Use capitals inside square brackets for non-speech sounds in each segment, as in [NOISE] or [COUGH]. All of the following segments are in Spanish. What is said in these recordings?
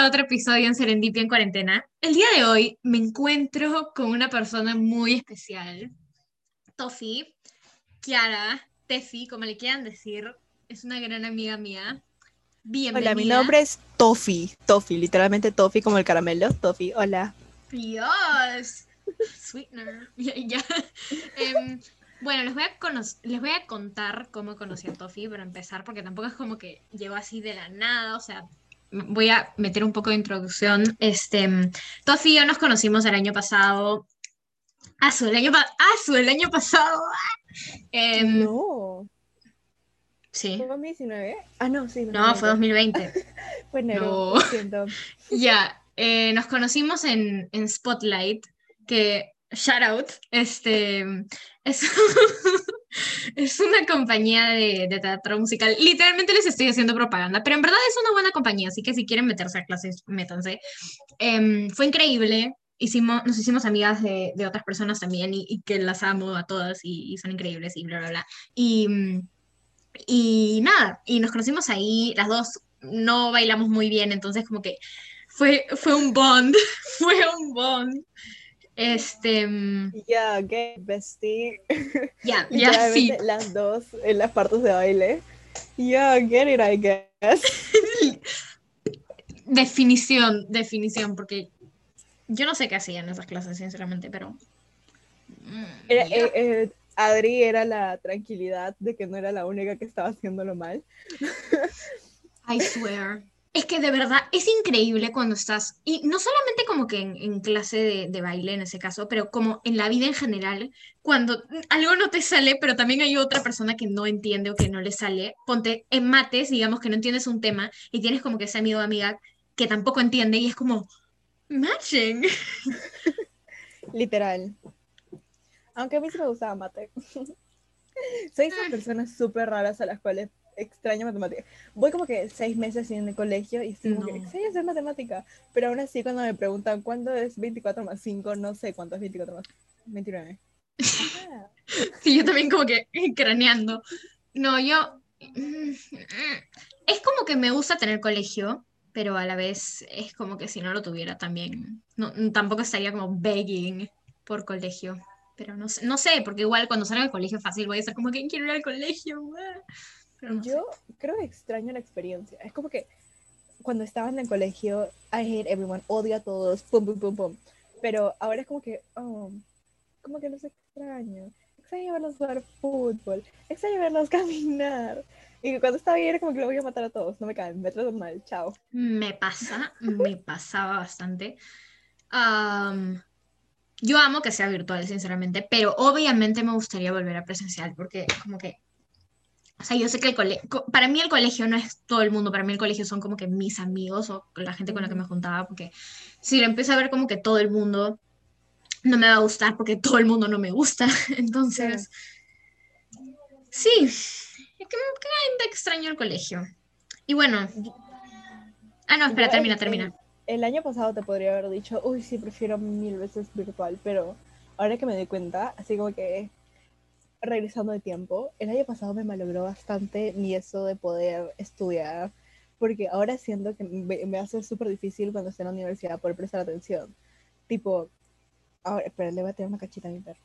a otro episodio en Serendipia en cuarentena. El día de hoy me encuentro con una persona muy especial. Tofi, Kiara, Tefi, como le quieran decir, es una gran amiga mía. Bienvenida. Hola, mi nombre es Tofi. Tofi, literalmente Tofi como el caramelo. Tofi, hola. Dios. Sweetener. [LAUGHS] Ya, ya. Em, bueno, les voy, a les voy a contar cómo conocí a Tofi para empezar, porque tampoco es como que llegó así de la nada, o sea, voy a meter un poco de introducción. Este, Tofi y yo nos conocimos el año pasado. Su, el año, su, el año pasado. Em, no, Sí. ¿fue 2019? Ah, no, sí. No, fue 2020. [LAUGHS] Fue enero, No. [LAUGHS] Ya, eh, nos conocimos en, en Spotlight, que, shout out, este, es, [LAUGHS] [LAUGHS] es una compañía de, teatro musical. Literalmente les estoy haciendo propaganda, pero en verdad es una buena compañía, así que si quieren meterse a clases, métanse. Em, fue increíble. Hicimos, nos hicimos amigas de, otras personas también y, que las amo a todas y, son increíbles y bla, bla, bla. Y, y nada, y nos conocimos ahí, las dos no bailamos muy bien, entonces como que fue, fue un bond, [LAUGHS] fue un bond. Este, mm, Ya, ¿qué? Bestie. ya, [LAUGHS] ya sí. Las dos en las partes de baile. Ya, get it, I guess. [LAUGHS] Definición, definición, porque yo no sé qué hacían esas clases, sinceramente, pero... mm, Era- eh, eh, Adri era la tranquilidad de que no era la única que estaba haciéndolo mal. I swear. Es que de verdad es increíble cuando estás, y no solamente como que en, en clase de, de baile en ese caso, pero como en la vida en general, cuando algo no te sale, pero también hay otra persona que no entiende o que no le sale. Ponte en mates, digamos que no entiendes un tema y tienes como que ese amigo o amiga que tampoco entiende y es como, matching. [LAUGHS] Literal. Aunque a mí sí me gustaba mate. [LAUGHS] Soy esas Mm. personas súper raras a las cuales extraño matemáticas. Voy como que seis meses en el colegio y estoy como que No. extraño hacer matemática. Pero aún así cuando me preguntan cuánto es 24 más 5, no sé cuánto es 24 más 29. Ajá. [LAUGHS] Sí, yo también como que craneando. No, yo... Es como que me gusta tener colegio, pero a la vez es como que si no lo tuviera también, no, tampoco estaría como begging por colegio. Pero no sé, no sé, porque igual cuando salga del colegio fácil voy a estar como que quiero ir al colegio. ah". Sé. Yo creo que extraño la experiencia. Es como que cuando estaba en el colegio, I hate everyone, odio a todos, pum, pum, pum, pum. Pero ahora es como que, oh, como que los extraño. Extraño verlos jugar fútbol, extraño verlos [LAUGHS] caminar. Y cuando estaba ahí era como que lo voy a matar a todos, no me caen, me tratan mal, chao. Me pasa, me pasaba bastante. Yo amo que sea virtual, sinceramente, pero obviamente me gustaría volver a presencial porque como que, o sea, yo sé que el colegio, para mí el colegio no es todo el mundo, para mí el colegio son como que mis amigos o la gente con la que me juntaba, porque si lo empiezo a ver como que todo el mundo, no me va a gustar porque todo el mundo no me gusta. [LAUGHS] Entonces, sí, es que extraño el colegio. Y bueno, ah, no, espera, Yo termina, el- termina. El, el año pasado te podría haber dicho, uy, sí, prefiero mil veces virtual, pero ahora que me doy cuenta, así como que regresando de tiempo, el año pasado me malogró bastante mi eso de poder estudiar, porque ahora siento que me, me hace súper difícil cuando esté en la universidad poder prestar atención. Tipo, ahora, espera, le voy a tirar una cachita a mi perro.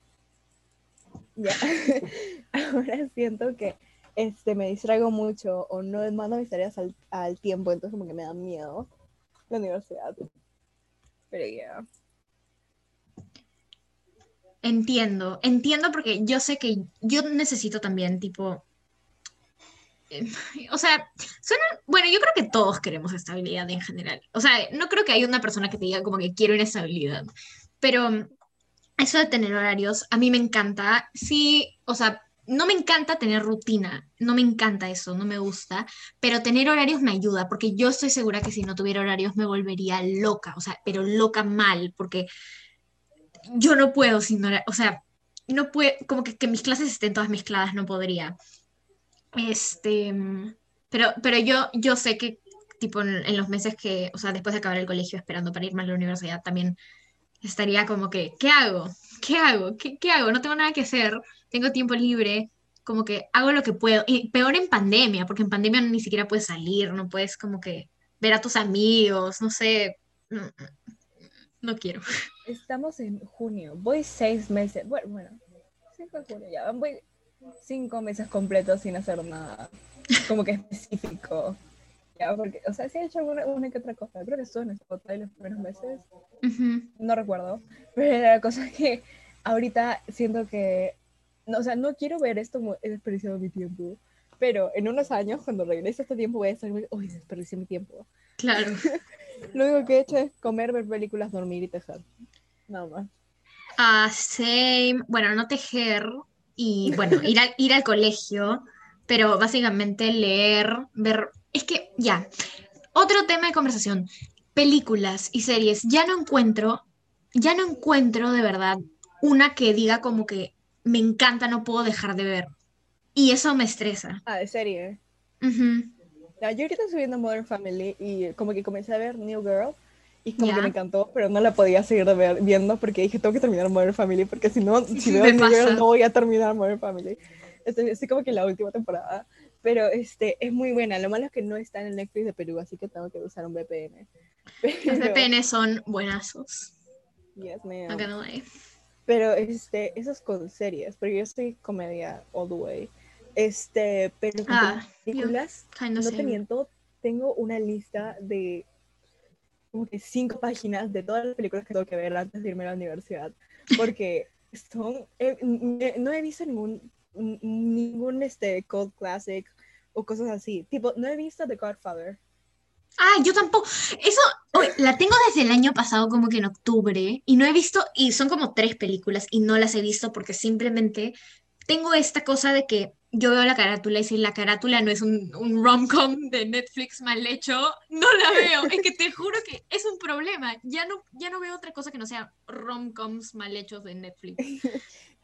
Ya, [LAUGHS] ahora siento que este, me distraigo mucho o no mando mis tareas al, al tiempo, entonces como que me da miedo la universidad. Pero ya. Entiendo, entiendo porque yo sé que yo necesito también, tipo, eh, [LAUGHS] o sea, suena, bueno, yo creo que todos queremos estabilidad en general. O sea, no creo que haya una persona que te diga como que quiero inestabilidad, pero eso de tener horarios, a mí me encanta. Sí, o sea, no me encanta tener rutina, no me encanta eso, no me gusta, pero tener horarios me ayuda porque yo estoy segura que si no tuviera horarios me volvería loca, o sea, pero loca mal, porque yo no puedo sin o sea, no puedo, como que, que mis clases estén todas mezcladas, no podría. Este, pero, pero yo, yo sé que, tipo, en, los meses que, o sea, después de acabar el colegio, esperando para irme a la universidad, también estaría como que, ¿qué hago? ¿Qué hago? ¿Qué, qué hago? No tengo nada que hacer, tengo tiempo libre, como que hago lo que puedo. Y peor en pandemia, porque en pandemia ni siquiera puedes salir, no puedes como que ver a tus amigos, no sé. No, quiero. Estamos en junio, voy seis meses, bueno, bueno, cinco de junio ya, voy cinco meses completos sin hacer nada, como que específico. Ya, porque, o sea, sí he hecho alguna, una que otra cosa. Creo que estuve en Spotify los primeros meses. Ujú. No recuerdo. Pero la cosa es que ahorita siento que. No, o sea, no quiero ver esto desperdiciado mi tiempo. Pero en unos años, cuando regrese este tiempo, voy a estar. Uy, desperdicié mi tiempo. Claro. [LAUGHS] Lo único que he hecho es comer, ver películas, dormir y tejer. Nada más. Ah, same. Bueno, no tejer y, bueno, ir, al- ir al colegio, pero básicamente leer, ver... Es que, ya, otro tema de conversación. Películas y series. Ya no encuentro, ya no encuentro de verdad una que diga como que me encanta, no puedo dejar de ver. Y eso me estresa. Ah, de serie. Ya, yo ahorita estoy viendo Modern Family y como que comencé a ver New Girl y como Ya. que me encantó, pero no la podía seguir ver- viendo porque dije, tengo que terminar Modern Family porque si no, [LAUGHS] si veo New pasa. Girl no voy a terminar Modern Family. Estoy, estoy como que en la última temporada, pero este, es muy buena. Lo malo es que no está en el Netflix de Perú, así que tengo que usar un VPN. [LAUGHS] Los Pero- VPN son buenazos. Yes, ma'am. Pero este, eso es con series, porque yo soy comedia all the way. Este, pero Ah, películas, no te same. miento, tengo una lista de como que cinco páginas de todas las películas que tengo que ver antes de irme a la universidad, porque [LAUGHS] son, eh, no he visto ningún, ningún este, cult classic o cosas así, tipo, no he visto The Godfather. Ah, yo tampoco. Eso, la tengo desde el año pasado, como que en octubre, y no he visto, y son como tres películas, y no las he visto porque simplemente tengo esta cosa de que yo veo la carátula y si la carátula no es un, un rom-com de Netflix mal hecho, no la veo. Es que te juro que es un problema. Ya no, ya no veo otra cosa que no sea rom-coms mal hechos de Netflix.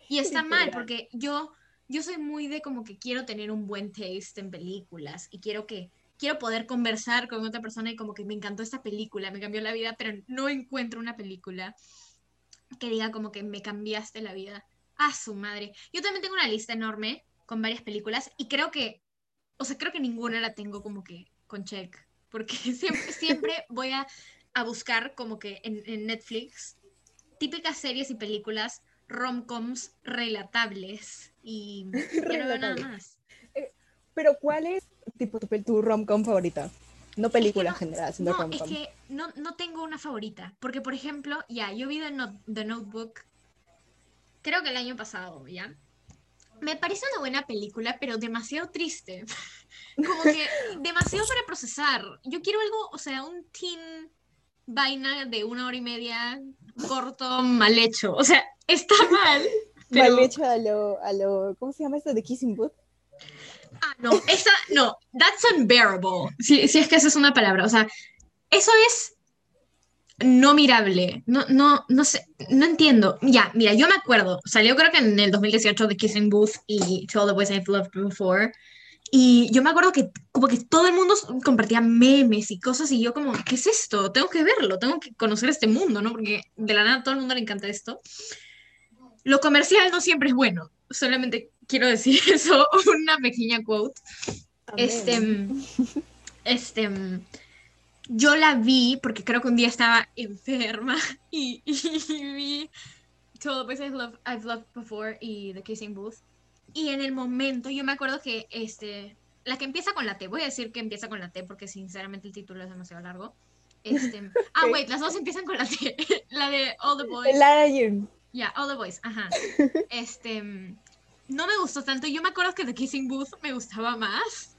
Y está mal porque yo, yo soy muy de como que quiero tener un buen taste en películas y quiero que quiero poder conversar con otra persona y como que me encantó esta película, me cambió la vida, pero no encuentro una película que diga como que me cambiaste la vida. A su madre. Yo también tengo una lista enorme con varias películas y creo que, o sea, creo que ninguna la tengo como que con check, porque [LAUGHS] siempre, siempre [LAUGHS] voy a, a buscar como que en, en Netflix típicas series y películas rom-coms relatables y [LAUGHS] ya no veo nada Relatables. más. Pero ¿cuál es tipo tu, rom-com favorita? No película en no, general, sino No, es que no, no tengo una favorita. Porque, por ejemplo, ya, yo vi The, Not- The Notebook, creo que el año pasado, ¿ya? Me parece una buena película, pero demasiado triste. [LAUGHS] Como que demasiado para procesar. Yo quiero algo, o sea, un teen vaina de una hora y media, corto, mal hecho. O sea, está [LAUGHS] mal. Pero, Mal hecho a lo, a lo, ¿cómo se llama esto? De Kissing Booth. Ah, no, esa, no, that's unbearable. Si, si es que esa es una palabra. O sea, eso es no mirable. No, no, no sé, no entiendo. Ya, mira, yo me acuerdo. Salió creo que en el 2018 The Kissing Booth y To All the Boys I've Loved Before. Y yo me acuerdo que como que todo el mundo compartía memes y cosas y yo como, ¿qué es esto? Tengo que verlo, tengo que conocer este mundo, ¿no? Porque de la nada a todo el mundo le encanta esto. Lo comercial no siempre es bueno. Solamente quiero decir [LAUGHS] eso, una pequeña quote. Este, Amén. este, yo la vi porque creo que un día estaba enferma [LAUGHS] y, y vi To All the Boys I've Loved, I've Loved Before y The Kissing Booth. Y en el momento, yo me acuerdo que este, la que empieza con la T, voy a decir que empieza con la T porque sinceramente el título es demasiado largo. Este, [LAUGHS] ah, wait, las dos empiezan con la T. [LAUGHS] la de All the Boys. Lara June. Ya, All the Boys, ajá. Este, no me gustó tanto. Yo me acuerdo que The Kissing Booth me gustaba más.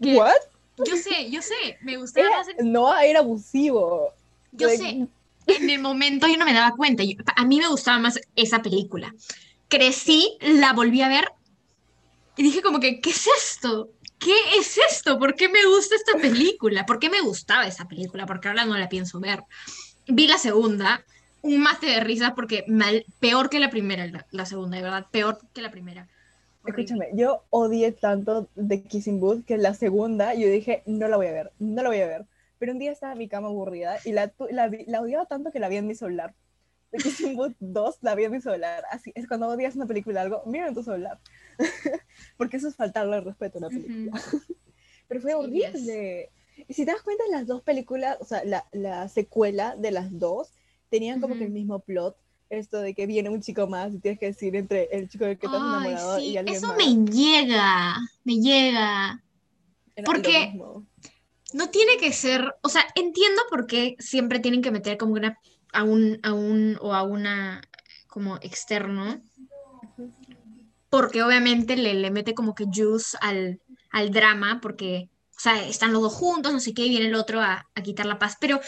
¿Qué? ¿What? Yo sé, yo sé, me gustaba Era, más. en- no, era abusivo. Yo Like, sé, en el momento yo no me daba cuenta. Yo- a mí me gustaba más esa película. Crecí, la volví a ver y dije como que, ¿qué es esto? ¿Qué es esto? ¿Por qué me gusta esta película? ¿Por qué me gustaba esa película? Porque ahora no la pienso ver. Vi la segunda, un mate de risa porque mal, peor que la primera, la, la segunda, de verdad, peor que la primera. Escúchame, yo odié tanto The Kissing Booth que la segunda yo dije, no la voy a ver, no la voy a ver. Pero un día estaba en mi cama aburrida y la, la, la odiaba tanto que la vi en mi celular. The Kissing Booth 2 la vi en mi celular. Así es cuando odias una película algo, mira en tu celular. [LAUGHS] Porque eso es faltarle el respeto a una película. Ujú. [LAUGHS] Pero fue horrible. Y si te das cuenta, las dos películas, o sea, la, la secuela de las dos, tenían como que el mismo plot. Esto de que viene un chico más y tienes que decir entre el chico del que estás Ay, enamorado sí, y alguien eso más. me llega, me llega. Era ¿por lo qué? mismo. No tiene que ser, o sea, entiendo por qué siempre tienen que meter como una, a un, a un, o a una, como externo, porque obviamente le, le mete como que juice al, al drama, porque, o sea, están los dos juntos, no sé qué, y viene el otro a, a quitar la paz, pero,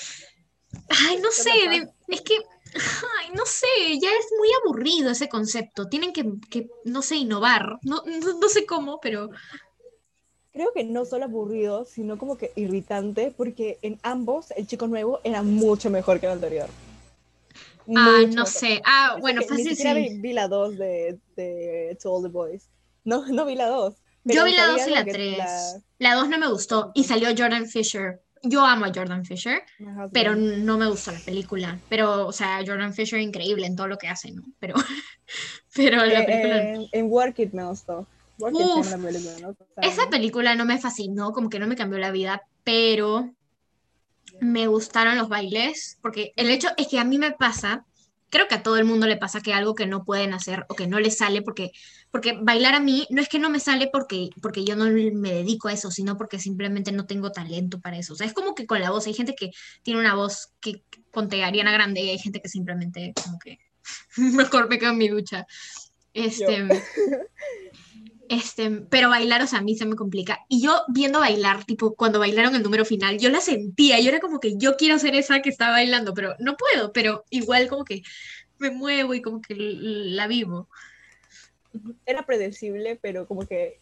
ay, no sé, de- es que, ay, no sé, ya es muy aburrido ese concepto, tienen que, que no sé, innovar, no, no, no sé cómo, pero, Creo que no solo aburrido, sino como que irritante, porque en ambos el chico nuevo era mucho mejor que el anterior. ah, Mucho no mejor. sé, ah, Eso bueno, que Ni fácil siquiera sí. vi, vi la 2 de, de To All the Boys. No, no vi la 2. Yo vi la sabía 2 y la que 3. la- La 2 no me gustó y salió Jordan Fisher. Yo amo a Jordan Fisher, pero no me gustó la película. Pero, o sea, Jordan Fisher increíble en todo lo que hace, ¿no? Pero, [LAUGHS] pero la Eh, película... eh, en Work It me gustó. Work It Uf, la película, ¿no? O sea, Esa película no me fascinó, como que no me cambió la vida, pero me gustaron los bailes, porque el hecho es que a mí me pasa, creo que a todo el mundo le pasa que algo que no pueden hacer o que no les sale, porque, porque bailar a mí no es que no me sale porque, porque yo no me dedico a eso, sino porque simplemente no tengo talento para eso. O sea, es como que con la voz, hay gente que tiene una voz que ponte Ariana Grande y hay gente que simplemente como que [LAUGHS] mejor me quedo en mi ducha. Este, [LAUGHS] este, pero bailar, o sea, a mí se me complica. Y yo viendo bailar, tipo, cuando bailaron el número final, yo la sentía, yo era como que yo quiero ser esa que está bailando, pero no puedo, pero igual como que me muevo y como que la vivo. Era predecible, pero como que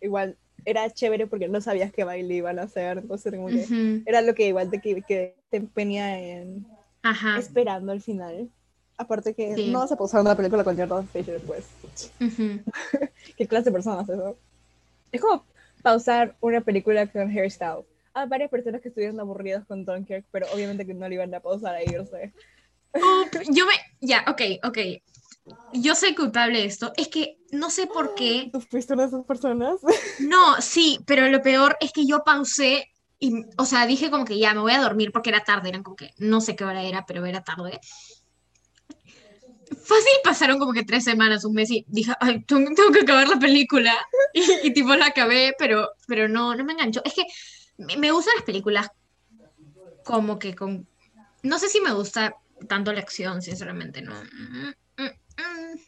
igual era chévere porque no sabías qué baile iban a hacer. Entonces, como que Ujú, era lo que igual te, que, que te empeña en Ajá. esperando al final. Aparte que Sí. no vas a pausar una película con Jordan Fisher después. ujú. [LAUGHS] ¿Qué clase de personas es eso? Es como pausar una película con hairstyle. Hay varias personas que estuvieron aburridas con Dunkirk, pero obviamente que no le iban a pausar a irse. Uf, yo me, ya, ok, ok. Yo soy culpable de esto. Es que no sé por qué. [GASPS] ¿Tú fuiste una de esas personas? [LAUGHS] No, sí, pero lo peor es que yo pausé y, o sea, dije como que ya me voy a dormir porque era tarde, eran como que no sé qué hora era, pero era tarde. Fácil pasaron como que tres semanas, un mes y dije, ay, tengo, tengo que acabar la película. [LAUGHS] Y, y tipo la acabé, pero, pero no, no me enganchó. Es que me, me gustan las películas como que con... No sé si me gusta tanto la acción, sinceramente, no. Mm, mm, mm.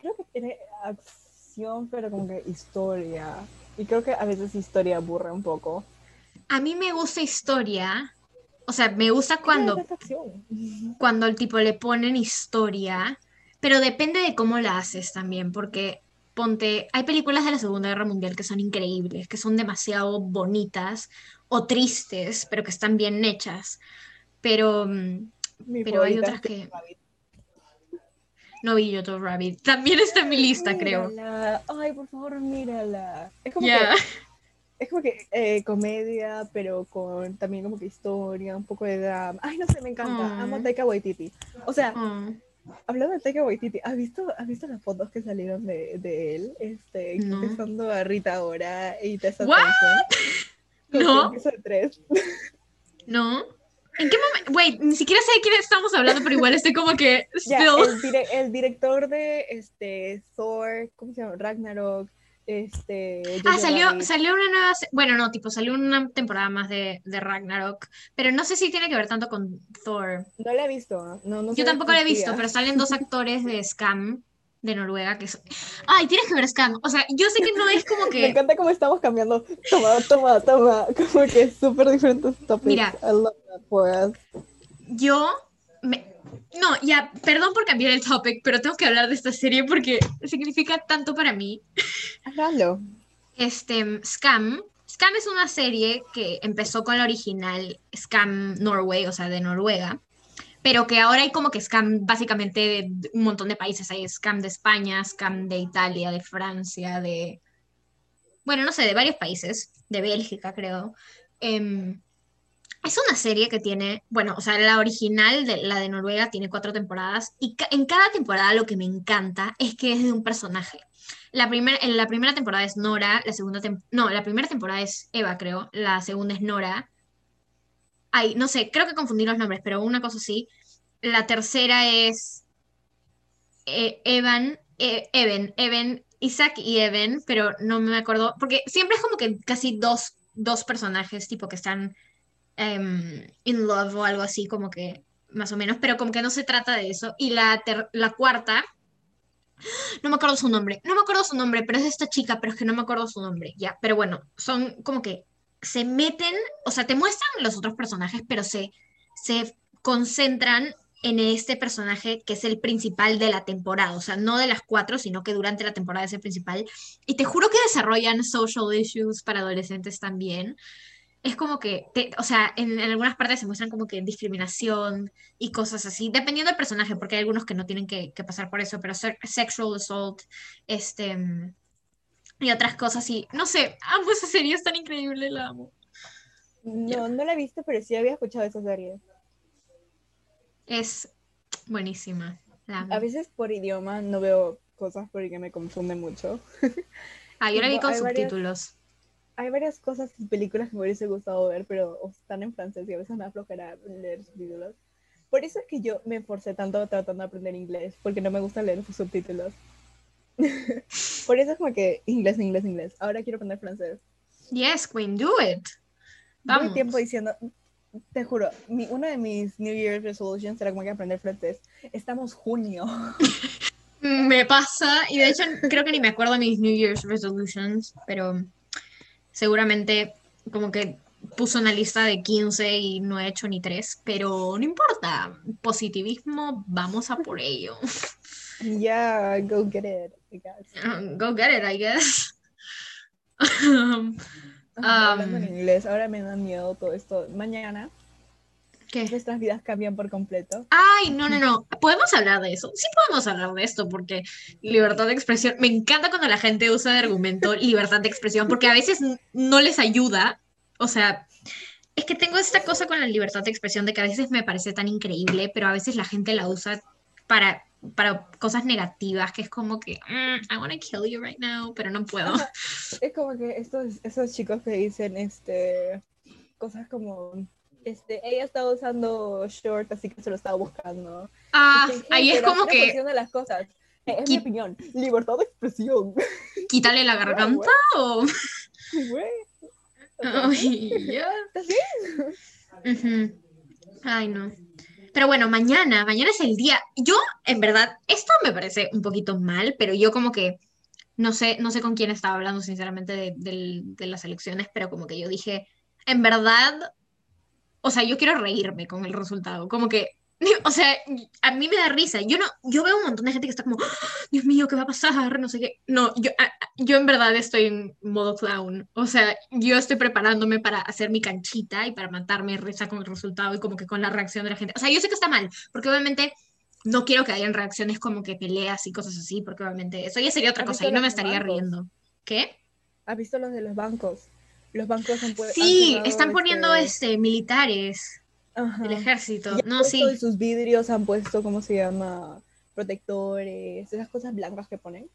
Creo que tiene acción, pero como que historia. Y creo que a veces historia aburre un poco. A mí me gusta historia, o sea, me gusta cuando [LAUGHS] cuando el tipo le ponen historia, pero depende de cómo la haces también, porque ponte, hay películas de la Segunda Guerra Mundial que son increíbles, que son demasiado bonitas o tristes, pero que están bien hechas. Pero, mm, Mi pero hay otras que. No vi Jojo Rabbit. También está en mi lista, creo. Ay, por favor, mírala. Es como que Es como que eh, comedia, pero con también como que historia, un poco de drama. Ay, no sé, me encanta. Mm. Amo Taika Waititi. O sea, Oh, hablando de Taika Waititi, ¿has visto, ¿has visto las fotos que salieron de, de él? Este, No. empezando a Rita ahora y Tessa What? [LAUGHS] Como No. tres. ¿No? ¿En qué momento? Wait, ni siquiera sé de quién estamos hablando, pero igual estoy como que [LAUGHS] el, dire- el director de este, Thor, ¿cómo se llama? Ragnarok. Este, Ah, salió, salió una nueva, bueno, no, tipo, salió una temporada más de, de Ragnarok, pero no sé si tiene que ver tanto con Thor. No la he visto. No, no Yo tampoco la he visto, pero salen dos [LAUGHS] actores de Scam de Noruega que son... Ay, tienes que ver Scam. O sea, yo sé que no es como [LAUGHS] Me que... encanta cómo estamos cambiando. Toma, toma, toma. Como que súper diferentes topics. Mira. I love that for us. Yo... me- No, ya, perdón por cambiar el topic, pero tengo que hablar de esta serie porque significa tanto para mí. Hágalo. Este, Scam. Scam es una serie que empezó con la original Scam Norway, o sea, de Noruega, pero que ahora hay como que Scam básicamente de un montón de países. Hay Scam de España, Scam de Italia, de Francia, de... Bueno, no sé, de varios países, de Bélgica, creo. Em, Es una serie que tiene, bueno, o sea, la original, de, la de Noruega, tiene cuatro temporadas y en cada temporada lo que me encanta es que es de un personaje. La, primer, en la primera temporada es Nora, la segunda no, la primera temporada es Eva, creo, la segunda es Nora. Ay, no sé, creo que confundí los nombres, pero una cosa sí. La tercera es eh, Evan, eh, Evan, Evan, Isaac y Evan, pero no me acuerdo, porque siempre es como que casi dos, dos personajes tipo que están um, in love o algo así, como que más o menos, pero como que no se trata de eso. Y la, la cuarta, no me acuerdo su nombre, no me acuerdo su nombre, pero es esta chica, pero es que no me acuerdo su nombre, ya, pero bueno, son como que se meten, o sea, te muestran los otros personajes, pero se, se concentran en este personaje que es el principal de la temporada, o sea, no de las cuatro, sino que durante la temporada es el principal. Y te juro que desarrollan social issues para adolescentes también. Es como que, o sea, en, algunas partes se muestran como que discriminación y cosas así, dependiendo del personaje, porque hay algunos que no tienen que, pasar por eso, pero sexual assault, este, y otras cosas, y no sé, amo esa serie, es tan increíble, la amo. No, no la he visto, pero sí había escuchado esa serie. Es buenísima. A veces por idioma no veo cosas porque me confunde mucho. Ah, yo la vi con subtítulos. hay varias cosas y películas que me hubiese gustado ver, pero están en francés y a veces me aflojará leer subtítulos. Por eso es que yo me esforcé tanto tratando de aprender inglés, porque no me gusta leer sus subtítulos. [LAUGHS] por eso es como que inglés, inglés, inglés. Ahora quiero aprender francés. Yes, Queen, do it. Vamos. tiempo diciendo, te juro, uno de mis New Year's resolutions era como que aprender francés. Estamos junio. [LAUGHS] me pasa, y de hecho creo que ni me acuerdo de mis New Year's resolutions, pero seguramente como que puso una lista de 15 y no he hecho ni 3, pero no importa, positivismo, vamos a por ello. [LAUGHS] Yeah, go get it, I guess. Um, go get it, I guess. Hablando en inglés, ahora me da miedo todo esto. Mañana que nuestras vidas cambian por completo. Ay, no, no, no. ¿Podemos hablar de eso? Sí podemos hablar de esto, porque libertad de expresión, me encanta cuando la gente usa de argumento [LAUGHS] libertad de expresión, porque a veces no les ayuda. O sea, es que tengo esta cosa con la libertad de expresión de que a veces me parece tan increíble, pero a veces la gente la usa para para cosas negativas, que es como que, mm, I want to kill you right now, pero no puedo. [LAUGHS] Es como que estos, esos chicos que dicen este, cosas como, este, ella estaba usando short, así que se lo estaba buscando. Ah, ahí es como que... de las cosas. Es mi opinión, libertad de expresión. [LAUGHS] Quítale la garganta o... [LAUGHS] Ay. ¿Estás bien? Ay, no. Pero bueno, mañana, mañana es el día. Yo, en verdad, esto me parece un poquito mal, pero yo como que no sé, no sé con quién estaba hablando, sinceramente, de, de las elecciones, pero como que yo dije, en verdad, o sea, yo quiero reírme con el resultado. Como que [LAUGHS] O sea, a mí me da risa. Yo no, yo veo un montón de gente que está como, ¡Ah! Dios mío, ¿qué va a pasar? No sé qué. No, yo, yo en verdad estoy en modo clown. O sea, yo estoy preparándome para hacer mi canchita y para matarme risa con el resultado y como que con la reacción de la gente. O sea, yo sé que está mal, porque obviamente no quiero que hayan reacciones como que peleas y cosas así, porque obviamente eso ya sería otra cosa y no me estaría riendo. ¿Qué? ¿Has visto los de los bancos? Los bancos han. Sí, están poniendo este... este militares el ejército. no, sí. sus vidrios han puesto, ¿cómo se llama? Protectores, esas cosas blancas que ponen.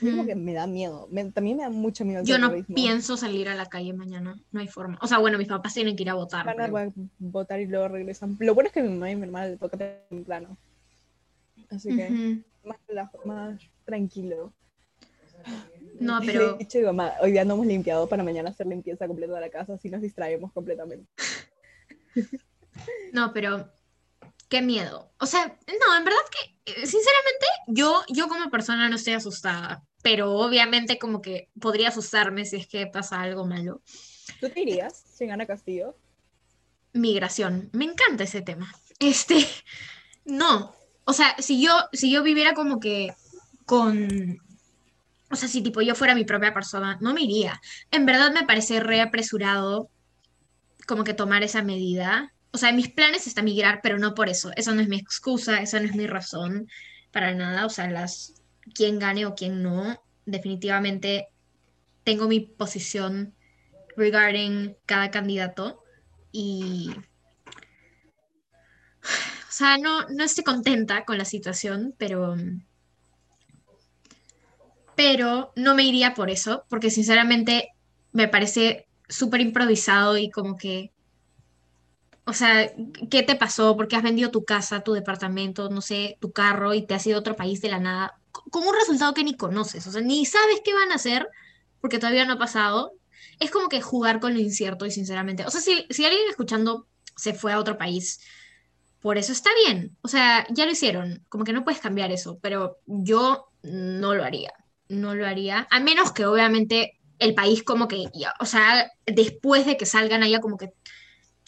Como que me da miedo. también me da mucho miedo. Yo no pienso salir a la calle mañana. No hay forma. O sea, bueno, mis papás tienen que ir a votar. Van a votar y luego regresan. Lo bueno es que mi mamá y mi hermana le toca temprano. Así que más, tranquilo. No, pero. hoy día no hemos limpiado para mañana hacer limpieza completa de la casa, así nos distraemos completamente. [LAUGHS] No, pero qué miedo. O sea, no, en verdad que, eh, sinceramente, yo, yo como persona no estoy asustada, pero obviamente como que podría asustarme si es que pasa algo malo. ¿Tú te irías si gana Castillo? Migración. Me encanta ese tema. Este, [LAUGHS] no. O sea, si yo, si yo viviera como que con o sea, si tipo yo fuera mi propia persona, no me iría. En verdad me parece reapresurado como que tomar esa medida o sea, mis planes está migrar, pero no por eso. Eso no es mi excusa, esa no es mi razón para nada. O sea, las quién gane o quién no, definitivamente tengo mi posición regarding cada candidato, y... O sea, no, no estoy contenta con la situación, pero... Pero no me iría por eso, porque sinceramente me parece súper improvisado y como que o sea, ¿qué te pasó? ¿Por qué has vendido tu casa, tu departamento, no sé, tu carro y te has ido a otro país de la nada? Con un resultado que ni conoces, o sea, ni sabes qué van a hacer porque todavía no ha pasado. Es como que jugar con lo incierto y sinceramente, o sea, si, si alguien escuchando se fue a otro país, por eso está bien, o sea, ya lo hicieron, como que no puedes cambiar eso, pero yo no lo haría, no lo haría, a menos que obviamente el país como que, o sea, después de que salgan allá como que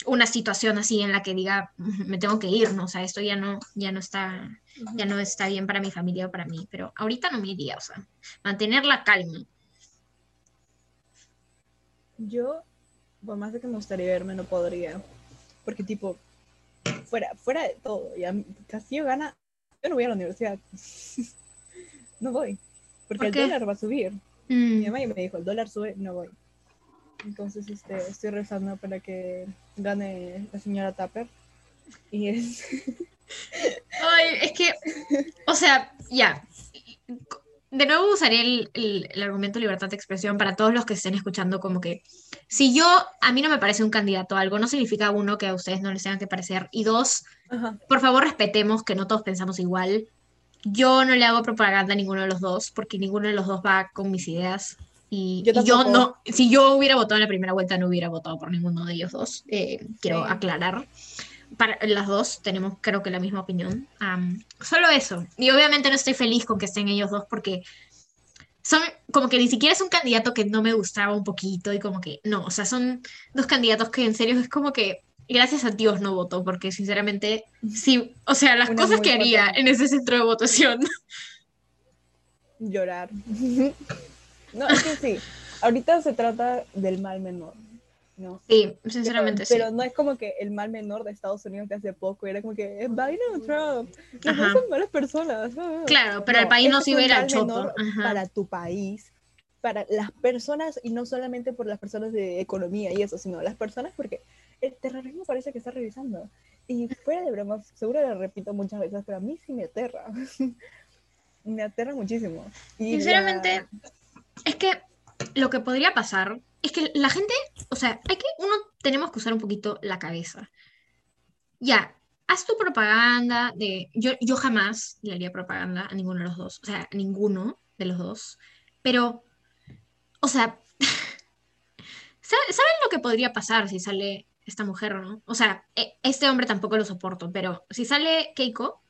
una situación así en la que diga, me tengo que ir, ¿no? O sea, esto ya no, ya no está, ya no está bien para mi familia o para mí, pero ahorita no me iría, o sea, mantener la calma. Yo, por más de que me gustaría verme, no podría, porque tipo, fuera, fuera de todo, ya Castillo gana, yo no voy a la universidad, [LAUGHS] no voy, porque el dólar va a subir. Mm. Mi mamá me dijo, el dólar sube, no voy. Entonces este, estoy rezando para que gane la señora Tapper. Y es... [LAUGHS] Ay, es que, o sea, ya. De nuevo usaré el, el, argumento libertad de expresión para todos los que estén escuchando, como que si yo, a mí no me parece un candidato a algo, no significa uno que a ustedes no les tengan que parecer, y dos, por favor respetemos que no todos pensamos igual. Yo no le hago propaganda a ninguno de los dos, porque ninguno de los dos va con mis ideas. Y yo, no, si yo hubiera votado en la primera vuelta, no hubiera votado por ninguno de ellos dos. Eh, quiero aclarar. Para las dos tenemos, creo que, la misma opinión. solo eso. Y obviamente no estoy feliz con que estén ellos dos porque son como que ni siquiera es un candidato que no me gustaba un poquito y como que no, o sea, son dos candidatos que en serio es como que gracias a Dios no votó porque sinceramente sí, o sea, las cosas que haría en ese centro de votación. [LAUGHS] Llorar. [LAUGHS] No, es que sí. Ahorita se trata del mal menor. ¿no? Sí, sinceramente sí. Pero no es como que el mal menor de Estados Unidos que hace poco era como que Biden o Trump, no son malas personas. Claro, pero el país no se hubiera hecho para tu país, para las personas y no solamente por las personas de economía y eso, sino las personas porque el terrorismo parece que está revisando. Y fuera de bromas, seguro lo repito muchas veces, pero a mí sí me aterra. [LAUGHS] me aterra muchísimo. Y Sinceramente, es que lo que podría pasar es que la gente, o sea, hay que, uno tenemos que usar un poquito la cabeza. Ya, haz tu propaganda de, yo, yo jamás le haría propaganda a ninguno de los dos, o sea, a ninguno de los dos, pero, o sea, [LAUGHS] ¿saben lo que podría pasar si sale esta mujer, no? O sea, e, este hombre tampoco lo soporto, pero si sale Keiko,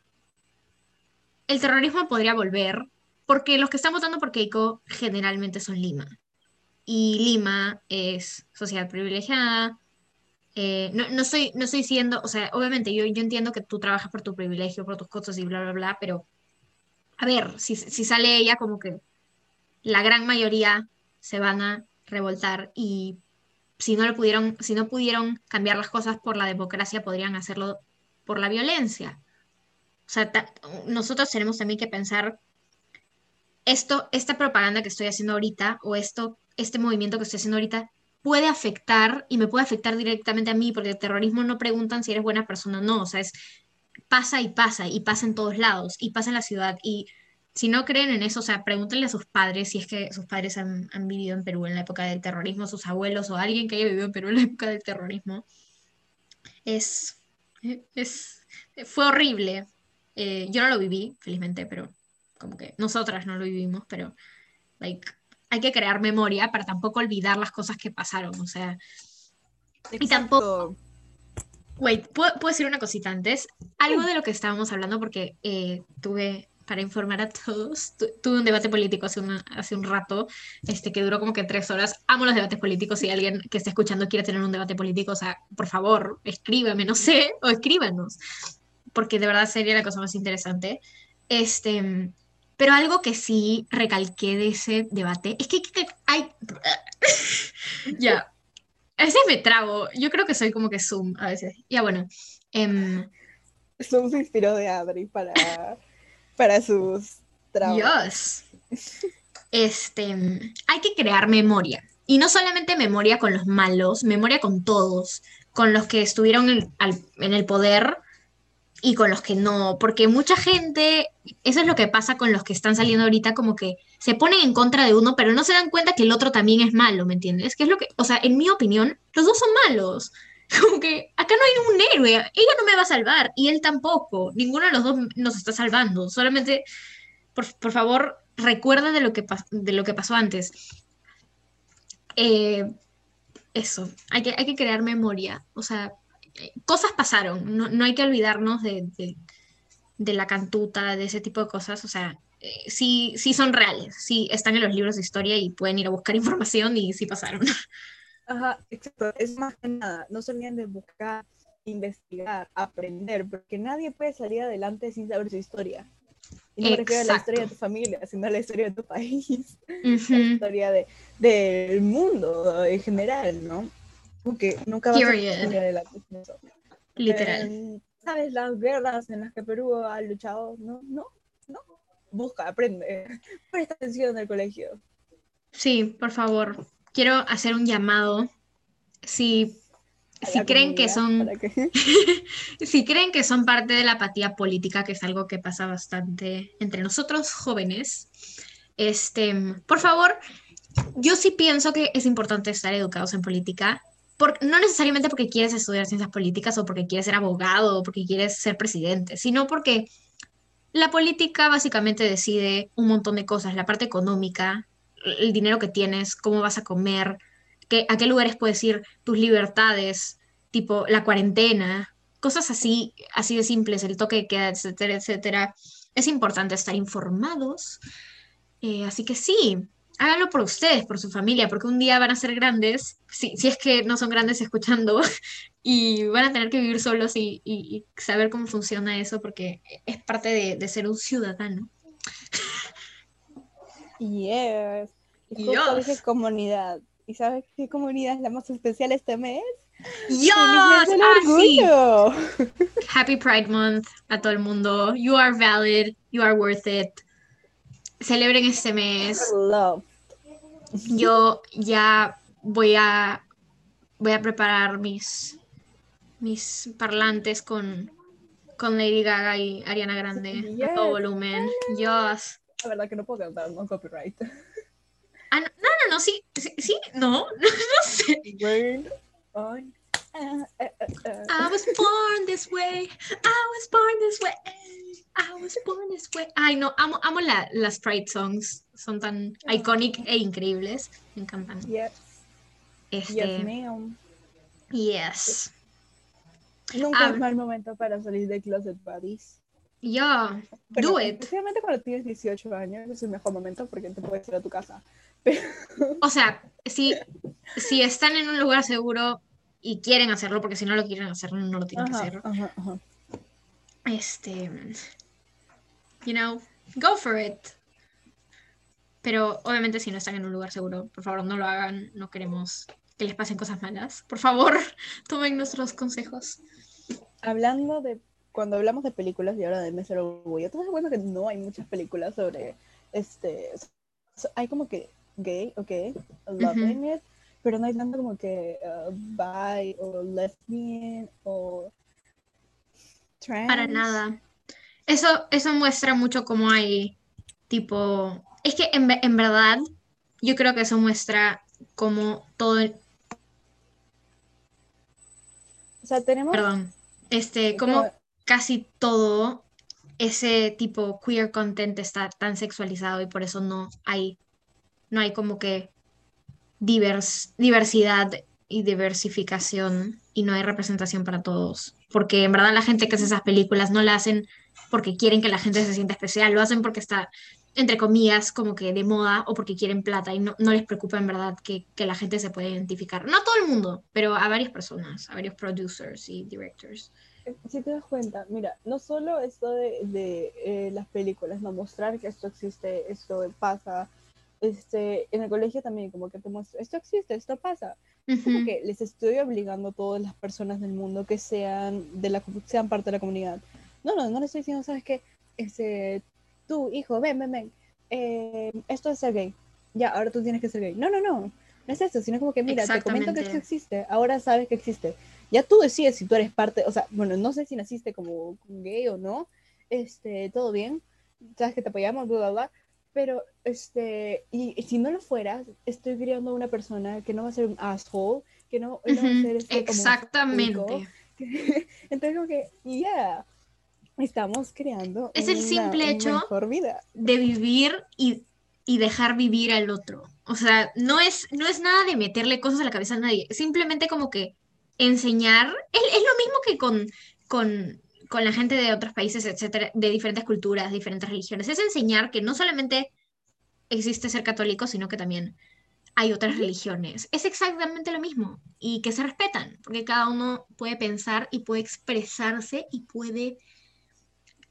el terrorismo podría volver porque los que están votando por Keiko generalmente son Lima. Y Lima es sociedad privilegiada. Eh, no, no, estoy, no estoy diciendo, o sea, obviamente yo, yo entiendo que tú trabajas por tu privilegio, por tus cosas y bla, bla, bla, pero a ver, si, si sale ella como que la gran mayoría se van a revoltar y si no, lo pudieron, si no pudieron cambiar las cosas por la democracia, podrían hacerlo por la violencia. O sea, nosotros tenemos también que pensar esto, esta propaganda que estoy haciendo ahorita o esto, este movimiento que estoy haciendo ahorita puede afectar y me puede afectar directamente a mí, porque el terrorismo no preguntan si eres buena persona o no, o sea, es pasa y pasa y pasa en todos lados y pasa en la ciudad y si no creen en eso, o sea, pregúntenle a sus padres si es que sus padres han, vivido en Perú en la época del terrorismo, sus abuelos o alguien que haya vivido en Perú en la época del terrorismo. Es, es, fue horrible. Eh, yo no lo viví, felizmente, pero como que nosotras no lo vivimos, pero like, hay que crear memoria para tampoco olvidar las cosas que pasaron, o sea, y tampoco... Wait, ¿puedo, decir una cosita antes? Algo de lo que estábamos hablando, porque eh, tuve, para informar a todos, tuve un debate político hace, hace un rato, este, que duró como que tres horas. Amo los debates políticos, si alguien que está escuchando quiere tener un debate político, o sea, por favor, escríbeme, no sé, o escríbanos, porque de verdad sería la cosa más interesante. Este, pero algo que sí recalqué de ese debate es que, hay... [LAUGHS] ya. A veces me trago. Yo creo que soy como que Zoom a veces. Ya bueno. Em, Zoom se inspiró de Adri para, para sus trabajos. Este, hay que crear memoria. Y no solamente memoria con los malos, memoria con todos. con los que estuvieron en, en el poder y con los que no, porque mucha gente, eso es lo que pasa con los que están saliendo ahorita, como que se ponen en contra de uno, pero no se dan cuenta que el otro también es malo, ¿me entiendes? Que es lo que, o sea, en mi opinión, los dos son malos. [LAUGHS] Como que acá no hay un héroe, ella no me va a salvar y él tampoco, ninguno de los dos nos está salvando, solamente, por, por favor, recuerda de lo que, de lo que pasó antes. Eh, eso, hay que, hay que crear memoria, o sea, cosas pasaron, no, hay que olvidarnos de, la cantuta, de ese tipo de cosas, o sea, eh, sí, sí son reales, sí están en los libros de historia y pueden ir a buscar [LAUGHS] información y sí pasaron. Ajá, exacto, es más que nada, no se olviden de buscar, investigar, aprender, porque nadie puede salir adelante sin saber su historia. Y no me refiero a la historia de tu familia, sino a la historia de tu país, [LAUGHS] la historia de, del mundo en general, ¿no? Porque nunca va a ser Literal. Eh, ¿Sabes las guerras en las que Perú ha luchado? No, no, no. Busca, aprende. [LAUGHS] Presta atención en el colegio. Sí, por favor. Quiero hacer un llamado. Si, si creen que son. [LAUGHS] si creen que son parte de la apatía política, que es algo que pasa bastante entre nosotros jóvenes, este, por favor, yo sí pienso que es importante estar educados en política no necesariamente porque quieres estudiar ciencias políticas o porque quieres ser abogado o porque quieres ser presidente, sino porque la política básicamente decide un montón de cosas, la parte económica, el dinero que tienes, cómo vas a comer, a qué lugares puedes ir, tus libertades, tipo la cuarentena, cosas así, así de simples, el toque de queda, etcétera, etcétera. Es importante estar informados. Eh, así que sí, háganlo por ustedes, por su familia, porque un día van a ser grandes, si, si es que no son grandes escuchando, [LAUGHS] y van a tener que vivir solos y, saber cómo funciona eso, porque es parte de, ser un ciudadano. Yes. [LAUGHS] Y comunidad. ¿Y sabes qué comunidad es la más especial este mes? ¡Yes! Ah, Happy Pride Month a todo el mundo. You are valid. You are worth it celebren este mes. Yo ya voy a voy a preparar mis mis parlantes con, con Lady Gaga y Ariana Grande a todo volumen. Yes. La verdad que no puedo cantar, no copyright. Ah, no, no, no, sí, sí, no, [LAUGHS] no, sé. I was born this way. I was born this way. I was born this way. Ay, no, amo, amo la, las Pride songs. Son tan iconic e increíbles. Me encantan. Yes. Este, yes, ma'am. Yes. Nunca es mal momento para salir de closet buddies. Yeah, do it. Especialmente cuando tienes 18 años, es el mejor momento porque te puedes ir a tu casa. O sea, [LAUGHS] si, si están en un lugar seguro, y quieren hacerlo, porque si no lo quieren hacer, no lo tienen que hacer. Este, you know, go for it. Pero obviamente si no están en un lugar seguro, por favor no lo hagan, no queremos que les pasen cosas malas. Por favor, [LAUGHS] tomen nuestros consejos. Hablando de, cuando hablamos de películas y ahora de Messer Orgullo, ¿tú te das cuenta que no hay muchas películas sobre, este, hay como que gay, ok, loving it, pero no hay tanto como que uh, bi o lesbian o trans. Para nada. Eso, eso muestra mucho cómo hay tipo, es que en, en verdad yo creo que eso muestra cómo todo... O sea, tenemos... Perdón. Este, como casi todo ese tipo queer content está tan sexualizado y por eso no hay, no hay como que diversidad y diversificación y no hay representación para todos. Porque en verdad la gente que hace esas películas no la hacen porque quieren que la gente se sienta especial, lo hacen porque está, entre comillas, como que de moda o porque quieren plata y no, no les preocupa en verdad que, que, la gente se pueda identificar. No a todo el mundo, pero a varias personas, a varios producers y directors. Si te das cuenta, mira, no solo esto de, de eh, las películas, no mostrar que esto existe, esto pasa, este, en el colegio también, como que te muestro, esto existe, esto pasa. Como que les estoy obligando a todas las personas del mundo que sean, de la, sean parte de la comunidad. No, no, no le estoy diciendo, ¿sabes qué? Este, tú, hijo, ven, ven, ven. Eh, esto es ser gay. Ya, ahora tú tienes que ser gay. No, no, no. No es eso, sino como que, mira, te comento que esto existe, ahora sabes que existe. ya tú decides si tú eres parte, o sea, bueno, no sé si naciste como gay o no, este, todo bien, sabes que te apoyamos, bla, bla, bla, pero, este, y, si no lo fueras, estoy criando a una persona que no va a ser un asshole, que no, no va a ser este, Exactamente. [LAUGHS] Entonces, como que, yeah, estamos creando. Es el simple hecho de vivir y, y, dejar vivir al otro. O sea, no es, no es nada de meterle cosas a la cabeza a nadie, simplemente como que enseñar, es, es lo mismo que con, con con la gente de otros países, etcétera, de diferentes culturas, diferentes religiones. Es enseñar que no solamente existe ser católico, sino que también hay otras religiones. Es exactamente lo mismo y que se respetan, porque cada uno puede pensar y puede expresarse y puede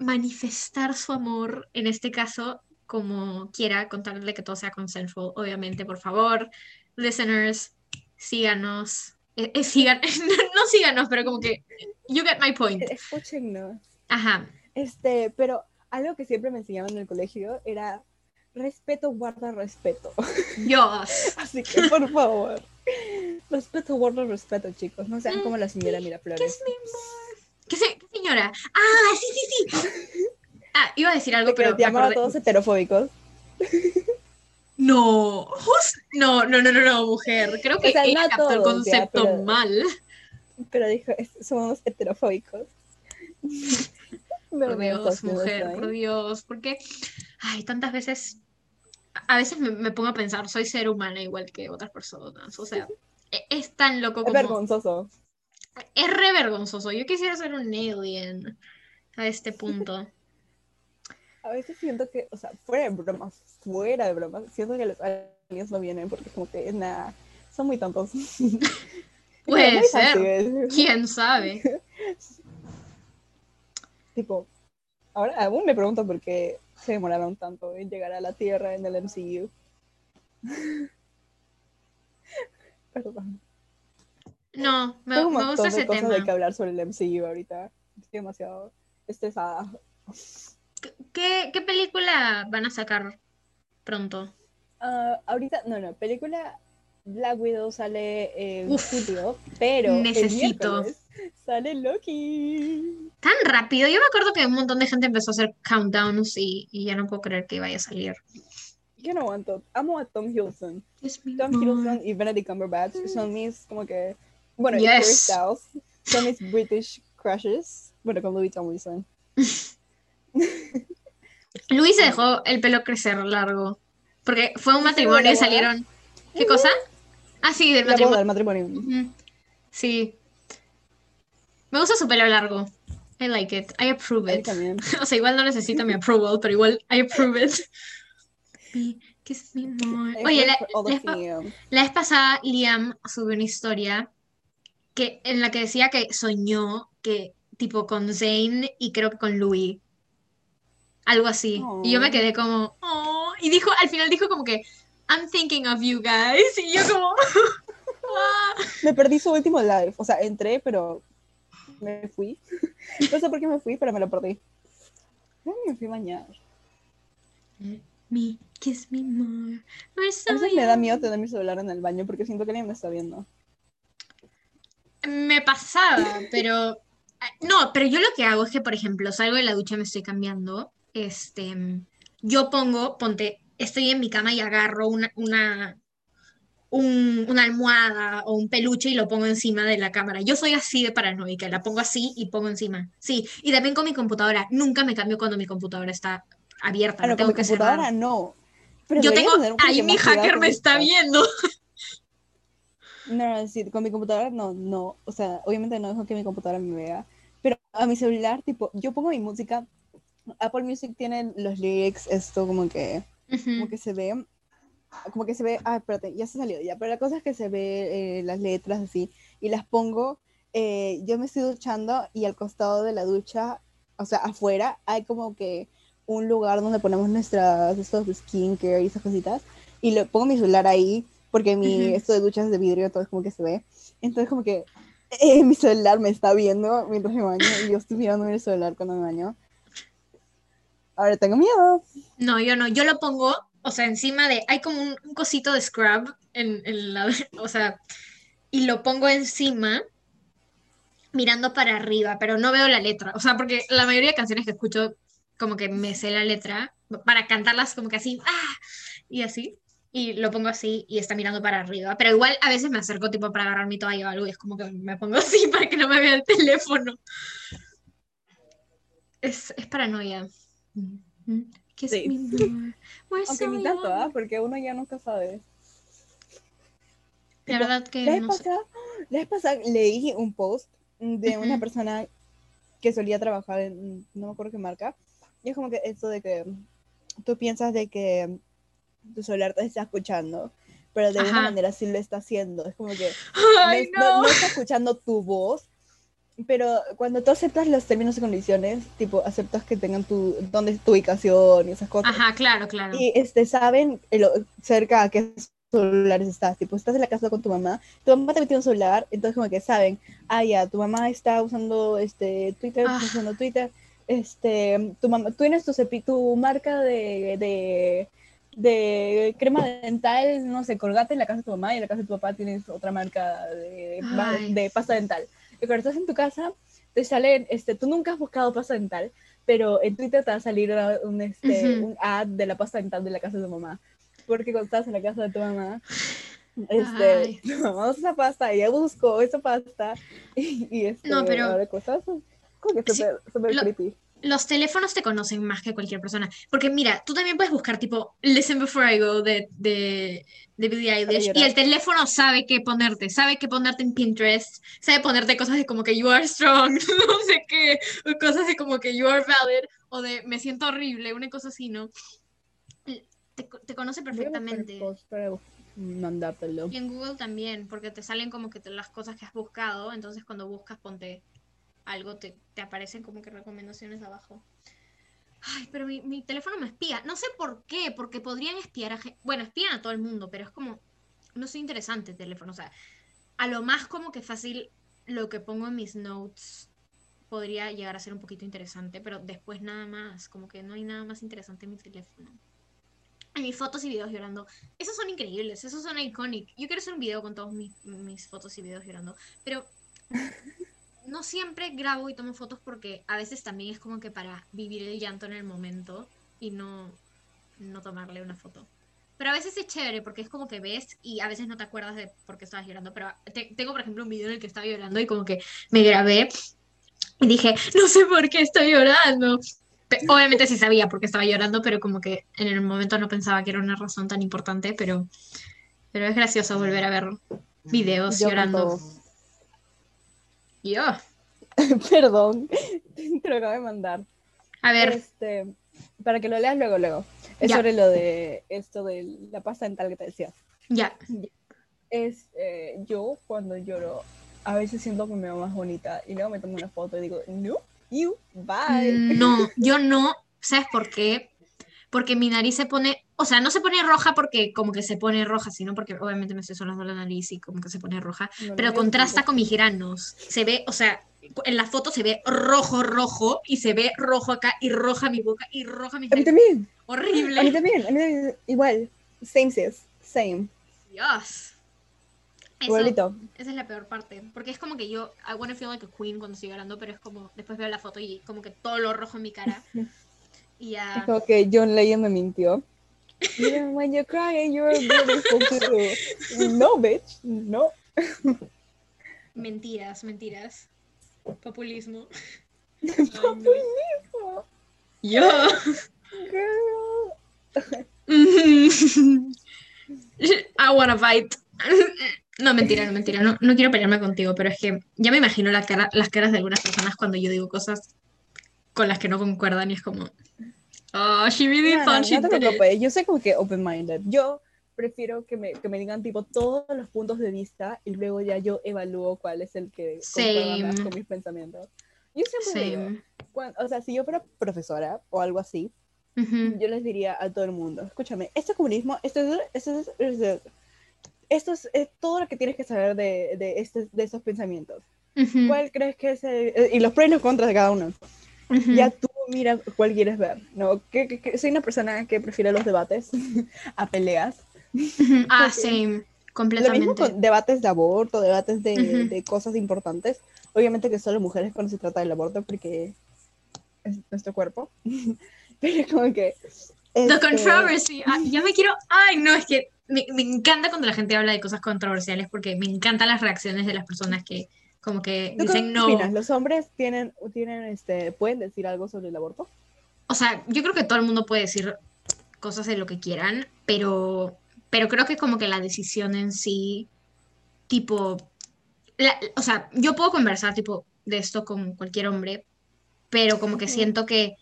manifestar su amor, en este caso, como quiera, contarle que todo sea consensual, obviamente, por favor, listeners, síganos, eh, eh, sigan, [LAUGHS] no, síganos, pero como que you get my point. Escúchenos. Ajá. Este, pero algo que siempre me enseñaban en el colegio era respeto guarda respeto. [LAUGHS] Dios. Así que por favor. Respeto guarda respeto, chicos. No sean como la señora Miraflores. ¿Qué es mi ¿Qué, se... ¿Qué señora? Ah, sí, sí, sí. Ah, iba a decir algo, pero. Te llamaba a todos heterofóbicos. No, no, no, no, no, no, mujer. Creo que ella captó el concepto mal. Pero dijo, somos heterofóbicos. [LAUGHS] por Dios, mujer, por Dios. Porque, ay, tantas veces, a veces me, pongo a pensar, soy ser humana igual que otras personas. O sea, [LAUGHS] e, es tan loco como... Es vergonzoso. Es re vergonzoso. Yo quisiera ser un alien a este punto [LAUGHS] a veces siento que, o sea, fuera de bromas, fuera de bromas, siento que los aliens no vienen porque como que, nada, son muy tontos. [LAUGHS] Puede ser, [LAUGHS] quién sabe. tipo, ahora aún me pregunto por qué se demoraron tanto en llegar a la Tierra en el MCU. Perdón. No, me, Tengo me gusta ese tema. de que hablar sobre el MCU ahorita. Estoy demasiado estresada. ¿Qué, película van a sacar pronto? Ah, ahorita, no, no, película Black Widow sale en julio, pero necesito. sale Loki. Tan rápido, yo me acuerdo que un montón de gente empezó a hacer countdowns y, ya no puedo creer que vaya a salir. Yo no aguanto, amo a Tom Hiddleston. Tom Hiddleston y Benedict Cumberbatch son mis como que, bueno, yes. son mis British crushes, bueno, con Louis Tomlinson. [LAUGHS] Luis se dejó el pelo crecer largo. Porque fue un matrimonio y salieron. ¿Qué cosa? Ah, sí, del matrimonio. Sí. Me gusta su pelo largo. I like it. I approve it. [LAUGHS] o sea, igual no necesito mi approval, pero igual I approve it. [LAUGHS] Kiss me more. Oye, la, la, vez pasada Liam subió una historia que, en la que decía que soñó que, tipo, con Zane y creo que con Louis algo así. Y yo me quedé como, oh. Y dijo, al final dijo como que, I'm thinking of you guys. Y yo [LAUGHS] como, me perdí su último live. O sea, entré, pero me fui. [LAUGHS] No sé por qué me fui, pero me lo perdí. me fui a bañar. Me, kiss me more. a veces me da miedo tener mi celular en el baño porque siento que alguien me está viendo. Me pasaba, pero... No, pero yo lo que hago es que, por ejemplo, salgo de la ducha, me estoy cambiando este, yo pongo, ponte, estoy en mi cama y agarro una, una, una almohada o un peluche y lo pongo encima de la cámara. Yo soy así de paranoica, la pongo así y pongo encima. Sí, y también con mi computadora. Nunca me cambio cuando mi computadora está abierta. no, tengo con mi computadora no. yo tengo, ahí mi hacker me está viendo. No, no, sí, con mi computadora no, no. O sea, obviamente no dejo que mi computadora me vea. Pero a mi celular, tipo, yo pongo mi música Apple Music tiene los lyrics, esto como que, como que se ve, como que se ve, ah, espérate, ya se salió ya, pero la cosa es que se ve eh, las letras así, y las pongo, eh, yo me estoy duchando y al costado de la ducha, o sea, afuera, hay como que un lugar donde ponemos nuestras, estos skincare y esas cositas, y le pongo mi celular ahí, porque mi, esto de duchas de vidrio, todo es como que se ve, entonces como que eh, mi celular me está viendo mientras me baño, y yo estoy mirando mi celular cuando me baño, Ahora tengo miedo. No, yo no. Yo lo pongo, o sea, encima de. Hay como un, cosito de scrub en, la. [LAUGHS] O sea, y lo pongo encima. mirando para arriba, pero no veo la letra. O sea, porque la mayoría de canciones que escucho, como que me sé la letra, para cantarlas como que así, ¡ah! Y así. Y lo pongo así y está mirando para arriba. Pero igual a veces me acerco tipo para agarrar mi toalla o algo y es como que me pongo [LAUGHS] así para que no me vea el teléfono. Es, es paranoia. ¿Qué Sí. [LAUGHS] Aunque ni tanto, ¿ah? Porque uno ya nunca sabe. La verdad que La vez, no sé. pasada, la vez pasada leí un post de una persona que solía trabajar en, no me acuerdo qué marca, y es como que esto de que tú piensas de que tu celular te está escuchando, pero de Ajá. alguna manera sí lo está haciendo. Es como que [LAUGHS] Ay, no, no- no. no está escuchando tu voz, pero cuando tú aceptas los términos y condiciones, tipo, aceptas que tengan tu, dónde es tu ubicación y esas cosas, Ajá, claro, claro. y este, saben el- cerca a qué celulares estás, tipo, estás en la casa con tu mamá, tu mamá te metió un celular, entonces como que saben, ah, ya, tu mamá está usando este, Twitter, Ah. está usando Twitter, este, tu mamá, tú tienes tu, tu marca de, de, de crema dental, no sé, colgate en la casa de tu mamá y en la casa de tu papá tienes otra marca de, de pasta dental. Y cuando estás en tu casa, te salen, este, tú nunca has buscado pasta dental, pero en Twitter te va a salir un, este, Ujú. un ad de la pasta dental de la casa de tu mamá. Porque cuando estás en la casa de tu mamá, este, [LAUGHS] tu mamá usa esa pasta, ella buscó esa pasta [LAUGHS] y, y este, No, pero- ahora cosas como que Sí, súper lo- creepy. Los teléfonos te conocen más que cualquier persona. Porque mira, tú también puedes buscar tipo Listen Before I Go de, de, de Billie Eilish. Y el teléfono sabe qué ponerte. Sabe qué ponerte en Pinterest. Sabe ponerte cosas de como que you are strong. [LAUGHS] No sé qué. O cosas de como que you are valid. O de me siento horrible. Una cosa así, ¿no? Te, te conoce perfectamente. Y en Google también, porque te salen como que las cosas que has buscado, entonces cuando buscas ponte algo, te, te aparecen como que recomendaciones abajo. Ay, pero mi, mi teléfono me espía. No sé por qué, porque podrían espiar a. Bueno, espían a todo el mundo, pero es como. No soy interesante el teléfono. O sea, a lo más como que fácil lo que pongo en mis notes podría llegar a ser un poquito interesante, pero después nada más. Como que no hay nada más interesante en mi teléfono. En mis fotos y videos llorando. Esos son increíbles, esos son iconic. Yo quiero hacer un video con todos mis, mis fotos y videos llorando, pero no siempre grabo y tomo fotos porque a veces también es como que para vivir el llanto en el momento y no, no tomarle una foto. Pero a veces es chévere porque es como que ves y a veces no te acuerdas de por qué estabas llorando. Pero te- tengo, por ejemplo, un video en el que estaba llorando y como que me grabé y dije, [LAUGHS] no sé por qué estoy llorando. Obviamente sí sabía por qué estaba llorando, pero como que en el momento no pensaba que era una razón tan importante, pero, pero es gracioso volver a ver videos Yo llorando. Yo. [LAUGHS] Perdón, te lo acabo de mandar. A ver, Este, para que lo leas luego, luego. Es Ya. sobre lo de esto de la pasta dental que te decía. ya. Es, eh, yo cuando lloro, a veces siento que me veo más bonita y luego me tomo una foto y digo, no, you, bye. No, yo no. ¿Sabes por qué? Porque mi nariz se pone, o sea, no se pone roja porque como que se pone roja, sino porque obviamente me estoy sonando la nariz y como que se pone roja, No, pero contrasta con mis granos. Se ve, o sea, en la foto se ve rojo, rojo, y se ve rojo acá, y roja mi boca, y roja mis A mí también, a mí Horrible. también, a mí también, igual. Same sis, same. Dios. Eso- esa es la peor parte. Porque es como que yo, I wanna feel like a queen cuando estoy llorando, pero es como, después veo la foto y como que todo lo rojo en mi cara. [LAUGHS] Y ya. Es como que John Legend me mintió. Even when you're crying, you're beautiful too. No, bitch, no. Mentiras, mentiras. Populismo. [LAUGHS] Populismo, Yo. girl. [LAUGHS] I wanna fight. No, mentira, no, mentira. No, no quiero pelearme contigo, pero es que ya me imagino la cara, las caras de algunas personas cuando yo digo cosas con las que no concuerdan y es como. Oh, she really No, no, she no te preocupes, yo soy como que open-minded. Yo prefiero que me, que me digan tipo todos los puntos de vista y luego ya yo evalúo cuál es el que concuerda más con mis pensamientos. Yo siempre digo, Same. cuan- o sea, si yo fuera profesora o algo así, Ujú. yo les diría a todo el mundo, escúchame, este comunismo, esto es, esto es, esto es, es, todo lo que tienes que saber de, de, este- de estos pensamientos. Ujú. ¿Cuál crees que es el- y los pros y los contras de cada uno? Ujú. Ya tú mira cuál quieres ver, ¿no? Que, que- que soy una persona que prefiere los debates [LAUGHS] a peleas. Ujú. [LAUGHS] Ah, Ok. same. Lo mismo Completamente. con debates de aborto, debates de, Ujú. de cosas importantes. Obviamente que solo mujeres cuando se trata del aborto porque es nuestro cuerpo. [LAUGHS] Pero es como que... The este, controversy. Ah, ya me quiero. Ay, no, es que me, me encanta cuando la gente habla de cosas controversiales porque me encantan las reacciones de las personas que, como que ¿Tú qué dicen no. opinas? ¿Los hombres tienen, tienen, este, pueden decir algo sobre el aborto? O sea, yo creo que todo el mundo puede decir cosas de lo que quieran, pero, pero creo que como que la decisión en sí, tipo, la- o sea, yo puedo conversar tipo de esto con cualquier hombre, pero como que siento que,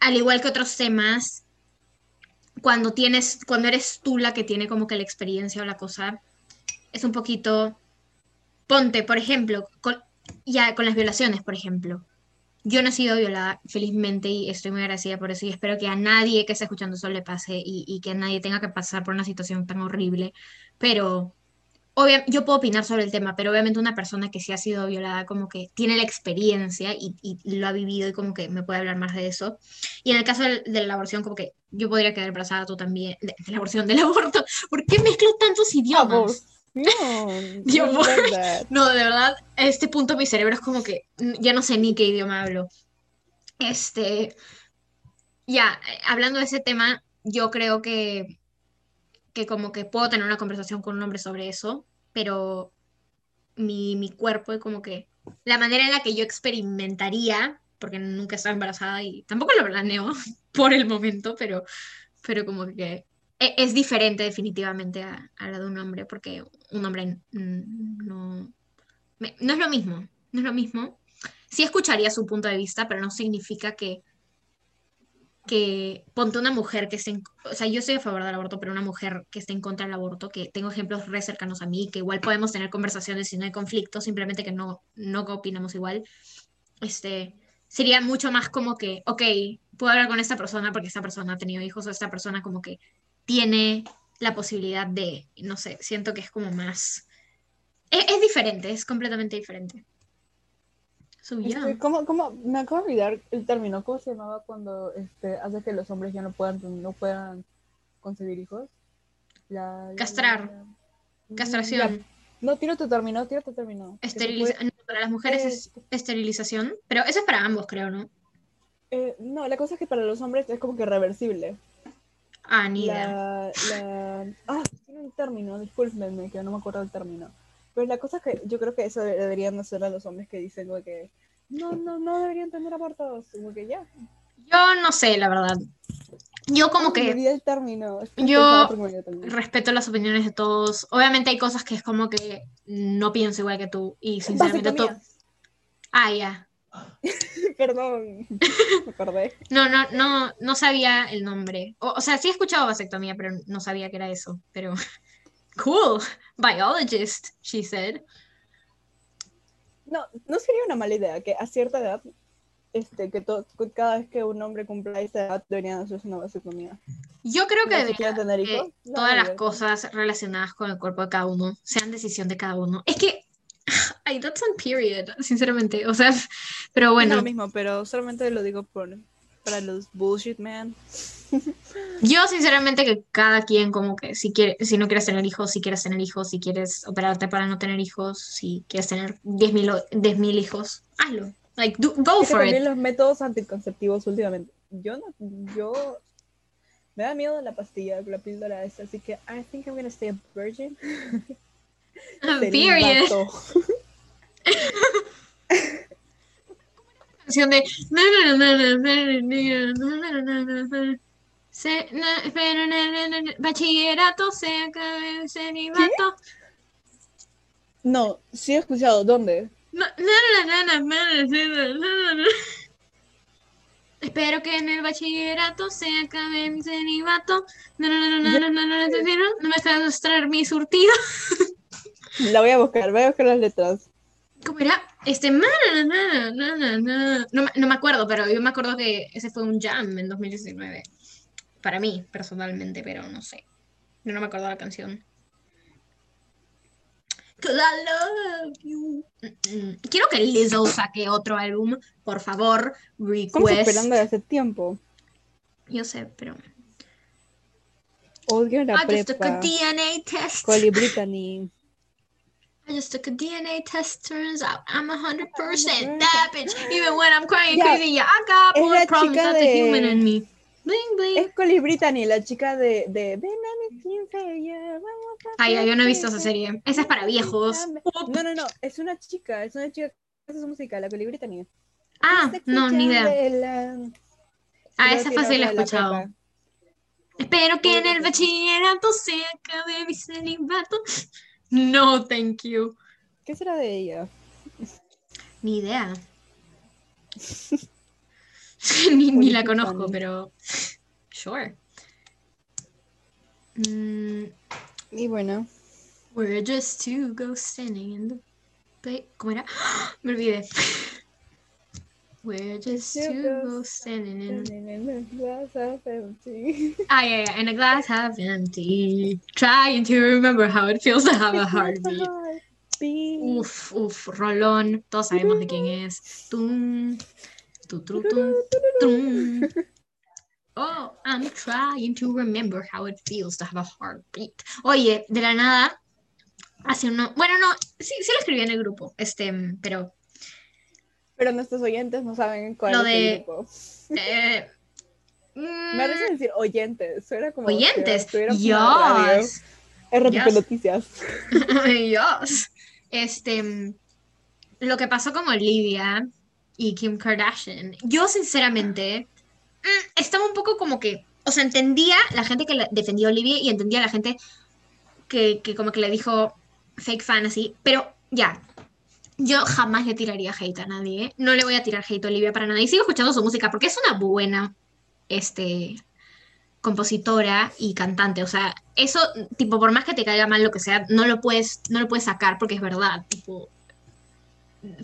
al igual que otros temas, cuando tienes, cuando eres tú la que tiene como que la experiencia o la cosa, es un poquito, ponte, por ejemplo, con, ya con las violaciones, por ejemplo. Yo no he sido violada, felizmente, y estoy muy agradecida por eso, y espero que a nadie que esté escuchando eso le pase y, que a nadie tenga que pasar por una situación tan horrible. Pero, obvia- yo puedo opinar sobre el tema, pero obviamente una persona que sí ha sido violada como que tiene la experiencia y, lo ha vivido y como que me puede hablar más de eso. Y en el caso de, la aborción, como que yo podría quedar embarazada tú también, de la aborción, del [LAUGHS] aborto. ¿Por qué mezclo tantos idiomas? No, Dios, [LAUGHS] no. [LAUGHS] No, de verdad, a este punto mi cerebro es como que ya no sé ni qué idioma hablo. Este, ya, eh, hablando de ese tema, yo creo que, que como que puedo tener una conversación con un hombre sobre eso, pero mi, mi cuerpo y como que la manera en la que yo experimentaría, porque nunca he estado embarazada y tampoco lo planeo [LAUGHS] por el momento, pero, pero como que es diferente definitivamente a, a la de un hombre, porque un hombre no, no es lo mismo, no es lo mismo. Sí escucharía su punto de vista, pero no significa que, que ponte una mujer que esté o sea, yo estoy a favor del aborto, pero una mujer que esté en contra del aborto, que tengo ejemplos re cercanos a mí, que igual podemos tener conversaciones y no hay conflicto, simplemente que no, no opinamos igual, este, sería mucho más como que, ok, puedo hablar con esta persona porque esta persona ha tenido hijos o esta persona como que tiene la posibilidad de, no sé, siento que es como más... Es, es diferente, es completamente diferente. So, yeah. Este, ¿cómo, cómo? Me acabo de olvidar el término. ¿Cómo se llamaba cuando este, hace que los hombres ya no puedan, no puedan concebir hijos? La, la- Castrar. la- la- Castración. No, tira tu término, tira tu término. Esteriliza- puede- no, para las mujeres es esterilización, pero eso es para ambos, creo, ¿no? eh, no, la cosa es que para los hombres es como que reversible. Ah, ni idea. La, la... Ah, tiene un término, discúlpenme, que no me acuerdo del término. Pero la cosa es que yo creo que eso deberían hacer a los hombres que dicen como que no, no, no deberían tener abortos. Como que ya. Yo no sé, la verdad. Yo como que el término. Yo- el respeto las opiniones de todos. Obviamente hay cosas que es como que no pienso igual que tú y sinceramente. Vasectomía. Ah, ya. [LAUGHS] Perdón, me acordé. No, no, no, no sabía el nombre. O, o sea, sí he escuchado vasectomía, pero no sabía que era eso. Pero [LAUGHS] cool, biologist, she said. No, no sería una mala idea que a cierta edad, este, que cada vez que un hombre cumpla esa edad deberían hacerse una vasectomía. Yo creo que debería tener no, todas las cosas relacionadas con el cuerpo de cada uno sean decisión de cada uno. Es que, ay, that's on period, sinceramente. O sea, [LAUGHS] pero No es bueno, lo mismo, pero solamente lo digo por, para los bullshit man. [LAUGHS] yo sinceramente que cada quien como que si quiere, si no quieres tener hijos, si quieres tener hijos, si quieres operarte para no tener hijos, si quieres tener 10.000 o- 10.000 hijos, hazlo. Like, do- go Es for it. los métodos anticonceptivos últimamente. Yo no, yo me da miedo la pastilla, la píldora esa, así que I think I'm gonna stay a virgin. [LAUGHS] Period. Canción de bachillerato se celibato. No, sí he escuchado, ¿dónde? Espero que en el bachillerato se acabe mi celibato. Na, na, na, na, na, na, na, na, No me dejas traer mi surtido. La voy a buscar, voy a buscar las letras. ¿Cómo era? Este, na, na, na. No, me- no me acuerdo, pero yo me acuerdo que ese fue un jam en 2019. Para mí, personalmente, pero no sé. Yo no me acuerdo la canción. 'Cause I love you. Mm, mm. Quiero que Lizzo saque otro álbum, por favor. Estamos Request. esperando desde hace tiempo. Yo sé, pero. Odio la I just took a prepa. DNA test. Coli Brittany. I just took a DNA test, turns out I'm a hundred percent that bitch. Even when I'm crying Ya. crazy, yeah, I got Es more la problems than the human de- in me. Bling, bling. Es Brittany, la chica de, de Ven a mi 15 ya, vamos a Ay, ay, yo no he visto esa serie. Esa es para viejos. No, no, no, es una chica, es una chica que hace su música, la Brittany. Ah, no, ni idea. idea. Ah, esa fácil la he escuchado. Espero que en el bachillerato se acabe mi celibato. No, thank you. ¿Qué será de ella? Ni idea. [LAUGHS] ni, ni la conozco, pero. Sure. Mm, Y bueno, we're just two ghosts standing in the. ¿Cómo era? [GASPS] Me olvidé. We're just Two two ghosts ghosts standing in. Sí. [LAUGHS] Ah, yeah, yeah, in a glass half empty. Trying to remember how it feels to have a [LAUGHS] heartbeat. Uf, uf, Rolón, todos sabemos de quién es. Tum, tu, tru, tum, tum. [LAUGHS] Oh, I'm trying to remember how it feels to have a heartbeat. Oye, de la nada, hace uno. Bueno, no, sí, sí lo escribí en el grupo, este, pero. Pero nuestros oyentes no saben cuál Lo es de- el grupo. eh, Me parece mm, decir oyentes, suena como oyentes, radio. yes. RTP Yes. Noticias. [LAUGHS] Dios. Este, mm, lo que pasó con Olivia y Kim Kardashian, yo sinceramente mm, estaba un poco como que, o sea, entendía la gente que la- defendió a Olivia y entendía la gente que, que como que le dijo fake fan así, pero ya, yo jamás le tiraría hate a nadie, ¿eh? no le voy a tirar hate a Olivia para nada y sigo escuchando su música porque es una buena, este, compositora y cantante. O sea, eso, tipo, por más que te caiga mal lo que sea, no lo puedes, no lo puedes sacar porque es verdad, tipo,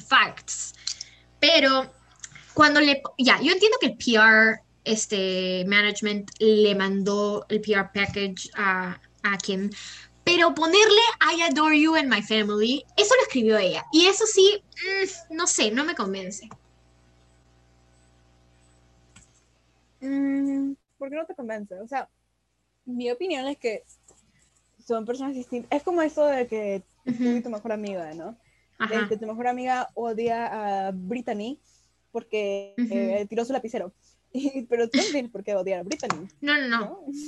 facts. Pero cuando le, ya, yo entiendo que el PR, este, management le mandó el PR package a, a Kim, pero ponerle I adore you and my family, eso lo escribió ella. Y eso sí, mm, no sé, no me convence. Mm, ¿Por qué no te convence? O sea, mi opinión es que son personas distintas. Es como eso de que tú y tu mejor amiga, ¿no? Ajá. Este, tu mejor amiga odia a Brittany porque eh, tiró su lapicero. [LAUGHS] Pero tienes por qué odiar a Brittany. No, no, no.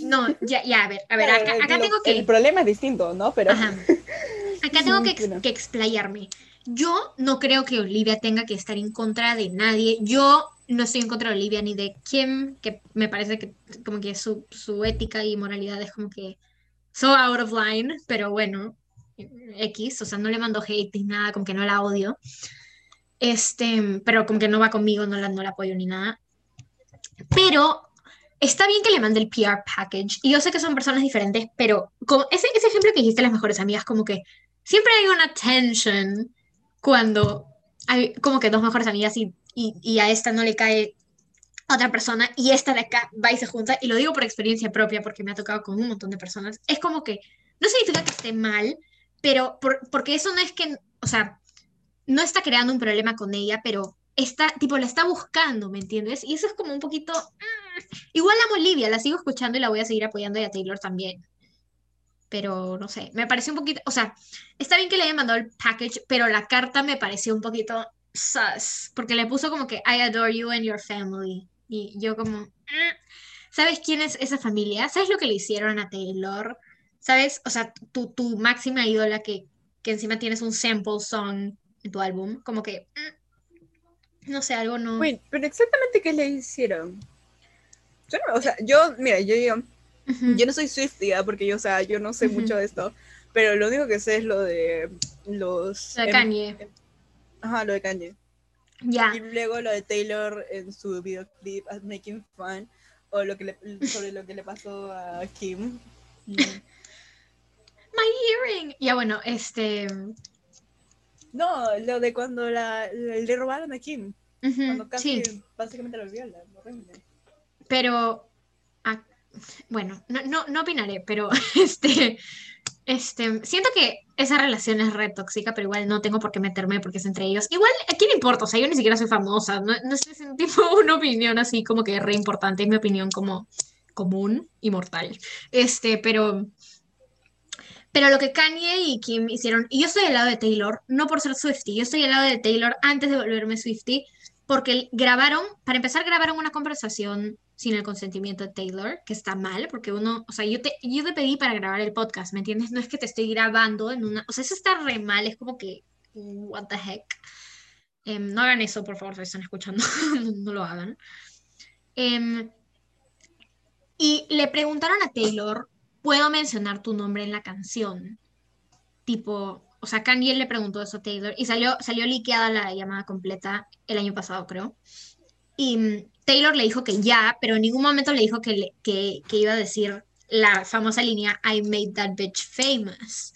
¿no? No, ya, ya, a ver, a ver, [LAUGHS] Claro, acá, acá lo- tengo que... El problema es distinto, ¿no? Pero Ajá. [LAUGHS] Acá tengo que, ex- que explayarme. Yo no creo que Olivia tenga que estar en contra de nadie. Yo no estoy en contra de Olivia ni de Kim, que me parece que como que su, su ética y moralidad es como que so out of line, pero bueno, X, o sea, no le mando hate ni nada, como que no la odio. Este, pero como que no va conmigo, no la, no la apoyo ni nada. Pero está bien que le mande el PR package. Y yo sé que son personas diferentes, pero como ese, ese ejemplo que dijiste las mejores amigas, como que siempre hay una tension cuando hay como que dos mejores amigas y, y, y a esta no le cae otra persona y esta de acá va y se junta. Y lo digo por experiencia propia porque me ha tocado con un montón de personas. Es como que no significa que esté mal, pero por- porque eso no es que, o sea, no está creando un problema con ella, pero está, tipo, la está buscando, ¿me entiendes? Y eso es como un poquito... mm, Igual a Olivia, la sigo escuchando y la voy a seguir apoyando y a Taylor también. Pero no sé, me pareció un poquito, o sea, está bien que le hayan mandado el package, pero la carta me pareció un poquito sus, porque le puso como que I adore you and your family. Y yo como, "Mm". ¿sabes quién es esa familia? ¿Sabes lo que le hicieron a Taylor? ¿Sabes? O sea, tu, tu máxima ídola que, que encima tienes un sample song en tu álbum, como que, mm, no sé, algo no... Wait, pero exactamente qué le hicieron. Yo no- o sea, yo, mira, yo, yo, Ujú. yo no soy Swiftie, porque yo, o sea, yo no sé Ujú. mucho de esto, pero lo único que sé es lo de los... Lo de em- Kanye. Ajá, lo de Kanye. Ya. Y luego lo de Taylor en su videoclip as Making Fun, o lo que le, sobre lo que le pasó a Kim. [LAUGHS] My hearing. Ya bueno, este... No, lo de cuando la, le robaron a Kim, cuando casi sí. básicamente lo violan, horrible. Pero, ah, bueno, no, no, no opinaré, pero [LAUGHS] este, este, siento que esa relación es re tóxica, pero igual no tengo por qué meterme porque es entre ellos. Igual, ¿a quién le importa? O sea, yo ni siquiera soy famosa, no, no es un tipo [LAUGHS] una opinión así como que re importante, es mi opinión como común y mortal. Este, pero, Pero lo que Kanye y Kim hicieron, y yo estoy al lado de Taylor, no por ser Swifty, yo estoy al lado de Taylor antes de volverme Swifty, porque grabaron, para empezar, grabaron una conversación sin el consentimiento de Taylor, que está mal, porque uno, o sea, yo te, yo te pedí para grabar el podcast, ¿me entiendes? No es que te estoy grabando en una, o sea, eso está re mal, es como que, what the heck. Em, no hagan eso, por favor, si están escuchando, [LAUGHS] no, lo hagan. Em, y le preguntaron a Taylor, ¿puedo mencionar tu nombre en la canción? Tipo, o sea, Kanye le preguntó eso a Taylor y salió, salió liqueada la llamada completa el año pasado, creo. Y mm, Taylor le dijo que ya, pero en ningún momento le dijo que, iba a decir la famosa línea I made that bitch famous.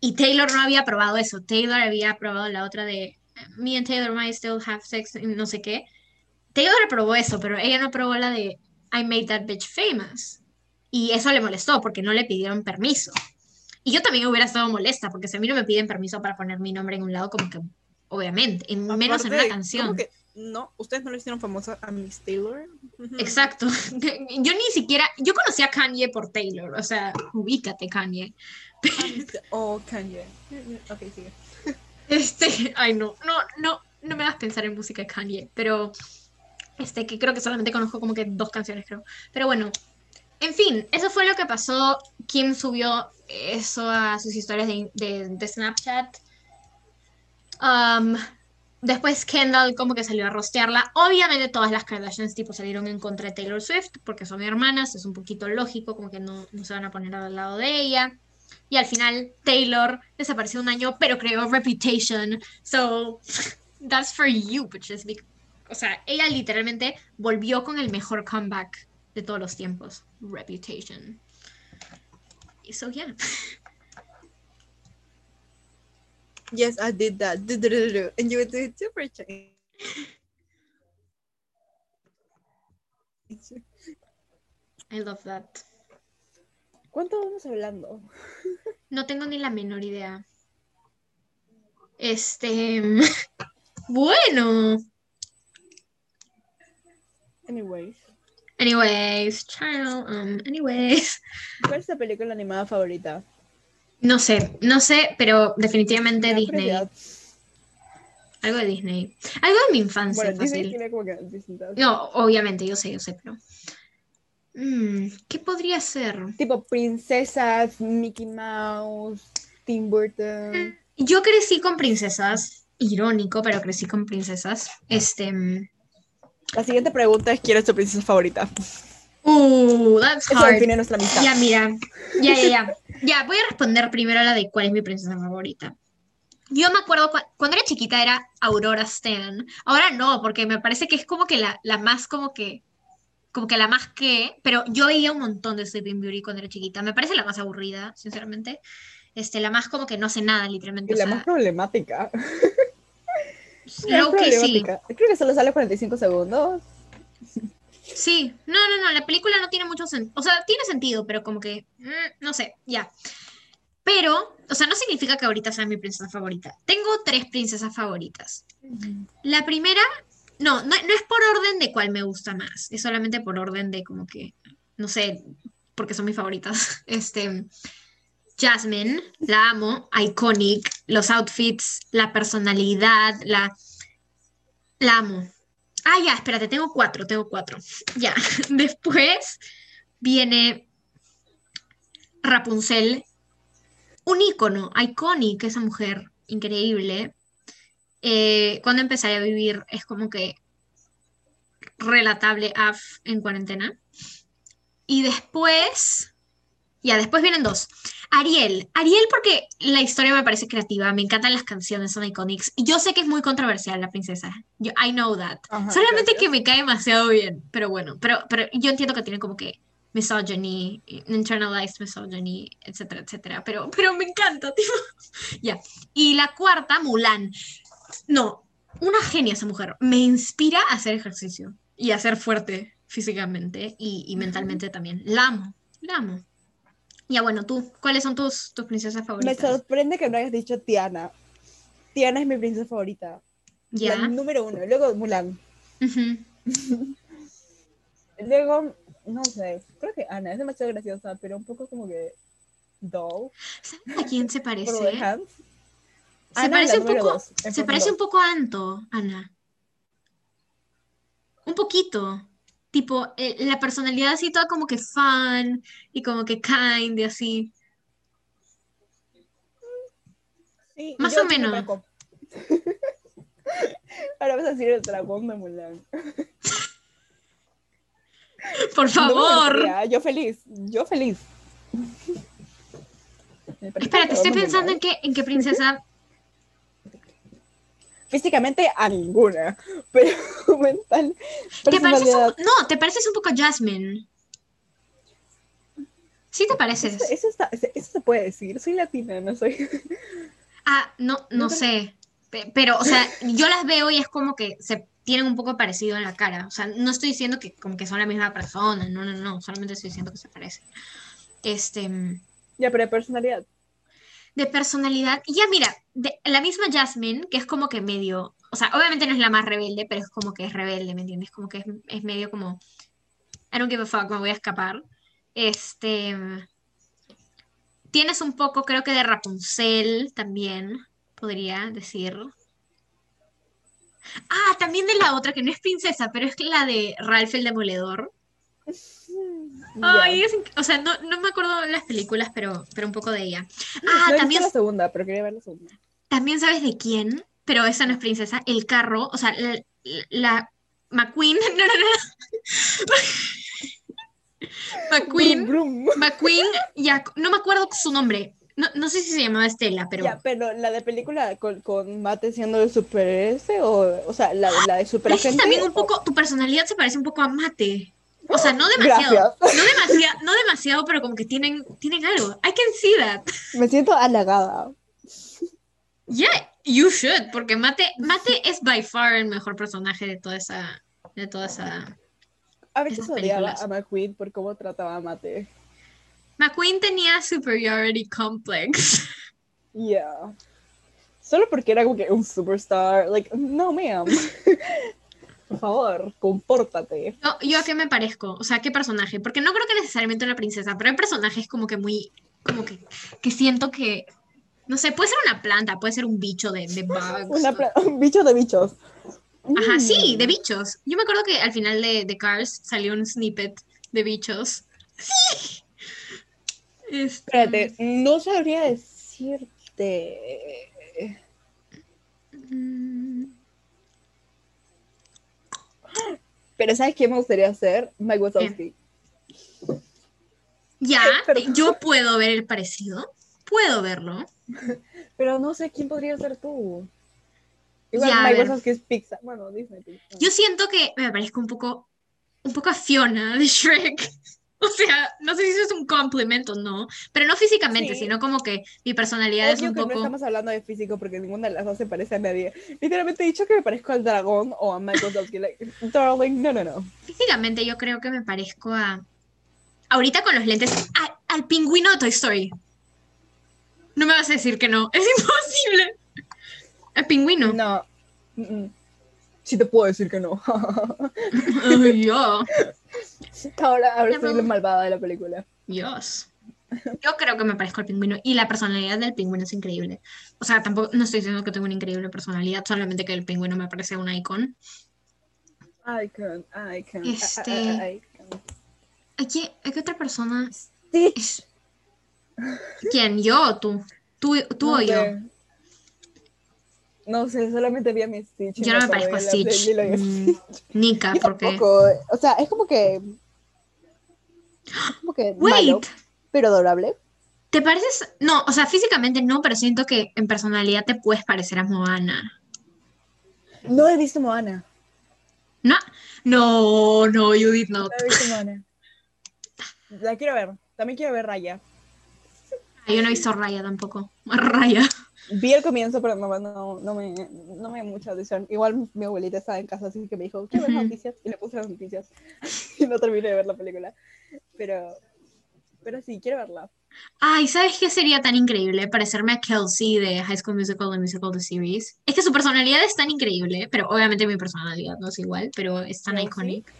Y Taylor no había probado eso. Taylor había probado la otra de Me and Taylor might still have sex, no sé qué. Taylor probó eso, pero ella no probó la de I made that bitch famous. Y eso le molestó porque no le pidieron permiso. Y yo también hubiera estado molesta porque si a mí no me piden permiso para poner mi nombre en un lado, como que, obviamente, en, menos en una canción. Que, no, ustedes no le hicieron famosa a Miss Taylor. Exacto. [LAUGHS] Yo ni siquiera, yo conocí a Kanye por Taylor, o sea, ubícate Kanye. [LAUGHS] Oh, Kanye. Ok, sigue. Este, ay no, no, no, no me hagas pensar en música de Kanye, pero este, que creo que solamente conozco como que dos canciones, creo. Pero bueno, en fin, eso fue lo que pasó. Kim subió eso a sus historias de, Snapchat. Um, después Kendall como que salió a rostearla. Obviamente todas las Kardashians tipo salieron en contra de Taylor Swift porque son hermanas, es un poquito lógico, como que no, se van a poner al lado de ella. Y al final Taylor desapareció un año, pero creó Reputation. So, [LAUGHS] that's for you, bitches. O sea, ella literalmente volvió con el mejor comeback de todos los tiempos. Reputation. So, yeah. Yes, I did that. [LAUGHS] And you would do it super I love that. ¿Cuánto vamos hablando? No tengo ni la menor idea. Este. [LAUGHS] Bueno. Anyways. Anyways, child, um, anyways. ¿Cuál es tu película animada favorita? No sé, no sé, pero definitivamente Disney. Algo de Disney. Algo de mi infancia. no, obviamente, yo sé, yo sé, pero. Mm, ¿Qué podría ser? Tipo princesas, Mickey Mouse, Tim Burton. Yo crecí con princesas. Irónico, pero crecí con princesas. Este. La siguiente pregunta es: ¿quién es tu princesa favorita? Uh, that's hard. Eso nuestra amistad. Ya, mira. Ya, ya, ya. Ya, voy a responder primero a la de cuál es mi princesa favorita. Yo me acuerdo cuando era chiquita era Aurora Stan. Ahora no, porque me parece que es como que la, la más como que como que la más que, pero yo veía un montón de Sleeping Beauty cuando era chiquita. Me parece la más aburrida, sinceramente. Este, la más como que no sé nada, literalmente. Y la más problemática. Lo que sí. Creo que solo sale 45 segundos. Sí, no, no, no, la película no tiene mucho sentido. O sea, tiene sentido, pero como que, mm, no sé, ya. Pero, o sea, no significa que ahorita sea mi princesa favorita. Tengo tres princesas favoritas. La primera no, no, es por orden de cuál me gusta más, es solamente por orden de como que, no sé, porque son mis favoritas. [LAUGHS] Este, Jasmine, la amo, iconic, los outfits, la personalidad, la, la amo. Ah, ya, espérate, tengo cuatro, tengo cuatro. Ya, [LAUGHS] después viene Rapunzel, un ícono, iconic, esa mujer, increíble. Eh, cuando empecé a vivir es como que relatable AF en cuarentena. Y después, ya, después vienen dos. Ariel, Ariel porque la historia me parece creativa, me encantan las canciones, son iconics. Yo sé que es muy controversial la princesa, yo, I know that. Solamente que me cae demasiado bien, pero bueno, pero, pero yo entiendo que tiene como que misogyny, internalized misogyny, etcétera, etcétera, pero, pero me encanta, [LAUGHS] tipo. ya. Y la cuarta, Mulan. No, una genia esa mujer. Me inspira a hacer ejercicio y a ser fuerte físicamente y, mentalmente también. La amo, la amo. Ya bueno, tú, ¿cuáles son tus, tus princesas favoritas? Me sorprende que no hayas dicho Tiana. Tiana es mi princesa favorita. Ya. número uno. Luego Mulan. [LAUGHS] Luego, no sé, creo que Ana es demasiado graciosa, pero un poco como que doll. ¿Sabes a quién se parece? Se Ana, parece un poco, dos, se parece un 2. poco a Anto, Ana. Un poquito. Tipo, eh, la personalidad así toda como que fun y como que kind y así. Sí, Más o menos. [LAUGHS] Ahora vas a decir el dragón de Mulan. [LAUGHS] Por No favor. Yo feliz, yo feliz. Espérate, [LAUGHS] estoy pensando en qué, en qué princesa. Físicamente a ninguna, [LAUGHS] pero [LAUGHS] mental. ¿Te pareces un- No, te pareces un poco a Jasmine. Sí te pareces. Eso, eso está- eso se puede decir. Soy latina, no soy. [LAUGHS] Ah, no, no sé. Pe- Pero, o sea, yo las veo y es como que se tienen un poco parecido en la cara. O sea, no estoy diciendo que como que son la misma persona. No, no, no. Solamente estoy diciendo que se parecen. Este. Ya, pero de personalidad. De personalidad. Y ya, mira, la misma Jasmine, que es como que medio. O sea, obviamente no es la más rebelde, pero es como que es rebelde, ¿me entiendes? Como que es, es medio como. I don't give a fuck, me voy a escapar. Este. Tienes un poco, creo que de Rapunzel también, podría decir. Ah, también de la otra, que no es princesa, pero es la de Ralph el Demoledor. Ay, es o sea, no, no me acuerdo de las películas, pero, pero un poco de ella. No Ah, visto también, la segunda, pero quería ver la segunda. también sabes de quién, pero esa no es princesa, el carro, o sea, la, la- McQueen, [LAUGHS] no, no, no. [LAUGHS] McQueen, Brum, brum. McQueen, ya, no me acuerdo su nombre. No, no sé si se llamaba Estela, pero Ya, pero la de película con, con Mate siendo el super ese o, o sea, la, la de super pero es que también un poco, tu personalidad se parece un poco a Mate. O sea, no demasiado, no demasiado, no demasiado, pero como que tienen, tienen algo. I can see that. Me siento halagada. Yeah, you should, porque Mate, Mate es by far el mejor personaje de toda esa, de toda esa. A veces odiaba a McQueen por cómo trataba a Mate. McQueen tenía superiority complex. Yeah. Solo porque era como que un superstar. Like, no, ma'am. [LAUGHS] Por favor, compórtate. Yo, yo a qué me parezco, o sea, qué personaje, porque no creo que necesariamente una princesa, pero hay personajes como que muy, como que, que siento que, no sé, puede ser una planta, puede ser un bicho de, de bugs. Una un bicho de bichos. Ajá, sí, Mm. de bichos. Yo me acuerdo que al final de, de Cars salió un snippet de bichos. Sí. Este, Espérate, no sabría decirte. mm, Pero ¿sabes qué me gustaría hacer? Mike Wazowski. Ya, [LAUGHS] Pero- yo puedo ver el parecido. Puedo verlo. [LAUGHS] Pero no sé quién podría ser tú. Igual Ya, Mike. Wazowski es Pixar. Bueno, Disney Pixar. Yo siento que me parezco un poco, un poco a Fiona de Shrek. [LAUGHS] O sea, no sé si eso es un complemento no, pero no físicamente, Sí. sino como que mi personalidad es un que no poco. estamos hablando de físico porque ninguna de las dos se parece a nadie. Literalmente he dicho que me parezco al dragón o a Mike Wazowski. Like, [LAUGHS] darling, no, no, no. Físicamente yo creo que me parezco a. Ahorita con los lentes. a- al pingüino de Toy Story. No me vas a decir que no. [LAUGHS] Es imposible. Al pingüino. No. Mm, mm. Sí te puedo decir que no. Ay, yo. [LAUGHS] ahora ahora soy la malvada de la película. Dios. Yo creo que me parezco al pingüino. Y la personalidad del pingüino es increíble. O sea, tampoco no estoy diciendo que tengo una increíble personalidad, solamente que el pingüino me parece un icon. Icon, icon. Este- a- a- icon. ¿A qué, a qué otra persona? Stitch. ¿Quién? ¿Yo o tú? ¿Tú, tú no o yo? sé. No sé, solamente vi a mi Stitch. Yo no me parezco a Stitch. Mm. Nika, porque. tampoco, O sea, es como que. Como que malo, Wait, pero adorable. ¿te pareces? No, o sea, físicamente no, pero siento que en personalidad te puedes parecer a Moana. No he visto Moana. No, no, no, Judith, no. No he visto Moana. La quiero ver. También quiero ver Raya. Ah, Yo no he visto Raya tampoco. [LAUGHS] Raya. Vi el comienzo, pero no, no, no me, no me dio mucha atención. Igual mi abuelita estaba en casa, así que me dijo, ¿quieres ver noticias? Y le puse las noticias. [LAUGHS] y no terminé de ver la película. Pero, pero sí, quiero verla. Ay, ¿sabes qué sería tan increíble? Parecerme a Kelsey de High School Musical, The Musical, The Series. Es que su personalidad es tan increíble, pero obviamente mi personalidad no es igual, pero es tan iconic.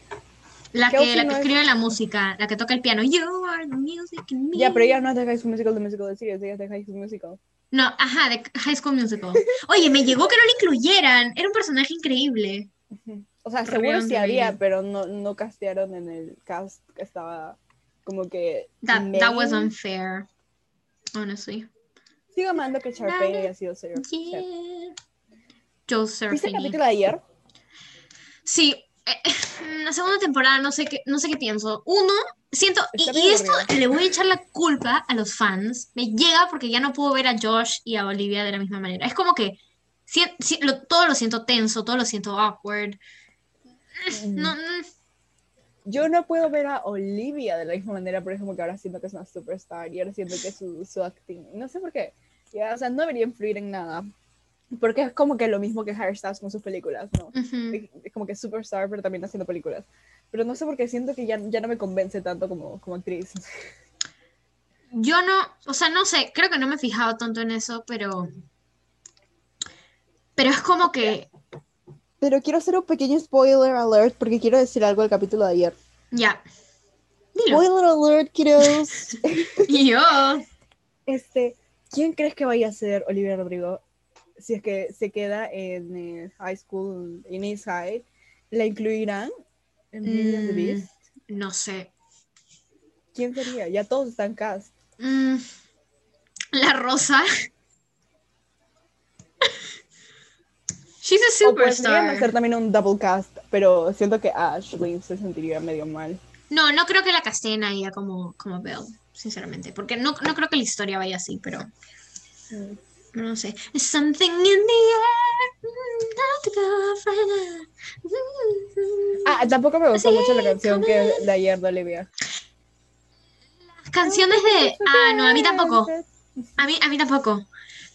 La Kelsey que, la que no es- escribe la música, la que toca el piano. You are the music in me. Ya, pero ella no es de High School Musical de Musical de Series, ella es de High School Musical. No, ajá, de High School Musical. Oye, me llegó que no le incluyeran. Era un personaje increíble. O sea, seguro sí había, pero no, no castearon en el cast que estaba como que. That, that was unfair. Honestly. Sigo amando que Sharpay haya sido Sarah. Yeah. Joe ¿Viste el capítulo de ayer? Sí, eh, [LAUGHS] la segunda temporada no sé qué, no sé qué pienso. Uno, siento, y, esto le voy a echar la culpa a los fans. Me llega porque ya no puedo ver a Josh y a Olivia de la misma manera. Es como que si- si- lo- todo lo siento tenso, todo lo siento awkward. No, no, Yo no puedo ver a Olivia de la misma manera, por ejemplo, que ahora siento que es una superstar y ahora siento que su, su acting. No sé por qué. Ya, o sea, no debería influir en nada. Porque es como que lo mismo que Harry Styles con sus películas, ¿no? ujú. Es es como que superstar, pero también haciendo películas. Pero no sé por qué siento que ya, ya no me convence tanto como, como actriz. Yo no, o sea, no sé, creo que no me he fijado tanto en eso, pero. Pero es como que. Pero quiero hacer un pequeño spoiler alert porque quiero decir algo del capítulo de ayer. Ya. Spoiler alert, kiddos. [LAUGHS] Yo. Este, ¿quién crees que vaya a ser Olivia Rodrigo si es que se queda en eh, high school, en East High? ¿La incluirán en Beauty and the Mm. Beast? No sé. ¿Quién sería? Ya todos están cast. Mm, la rosa. She's a O podrían superstar. hacer también un double cast, pero siento que Ashley se sentiría medio mal. No, no creo que la casteen a ella como, como Belle, sinceramente. Porque no, no creo que la historia vaya así, pero Mm. no sé. Something in the air. Ah, tampoco me gustó Sí, mucho la canción que come de ayer de Olivia. Las canciones de. Ah, no, a mí tampoco. A mí, a mí tampoco.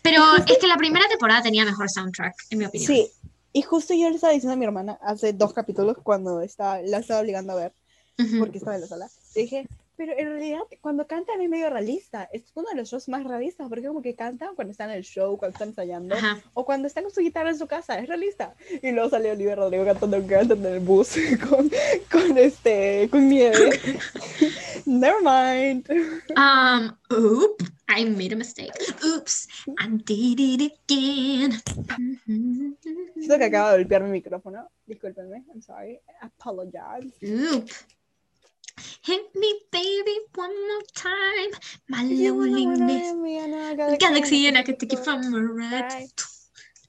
Pero es que la primera temporada tenía mejor soundtrack, en mi opinión. Sí, y justo yo le estaba diciendo a mi hermana hace dos capítulos cuando estaba, la estaba obligando a ver, Ujú. porque estaba en la sala. Le dije, pero en realidad cuando cantan es medio realista. Es uno de los shows más realistas, porque como que cantan cuando están en el show, cuando están ensayando, Ajá. o cuando están con su guitarra en su casa. Es realista. Y luego sale Olivia Rodrigo cantando Girls en el bus [LAUGHS] con, con, este, con nieve. [LAUGHS] Never mind. Um, oop, I made a mistake. Oops, I did it again. Siento que acabo de golpear mi micrófono. Discúlpenme. I'm sorry. Apologize. Oop. Hit me, baby, one more time. My loneliness. in galaxy, and I can take it from a right.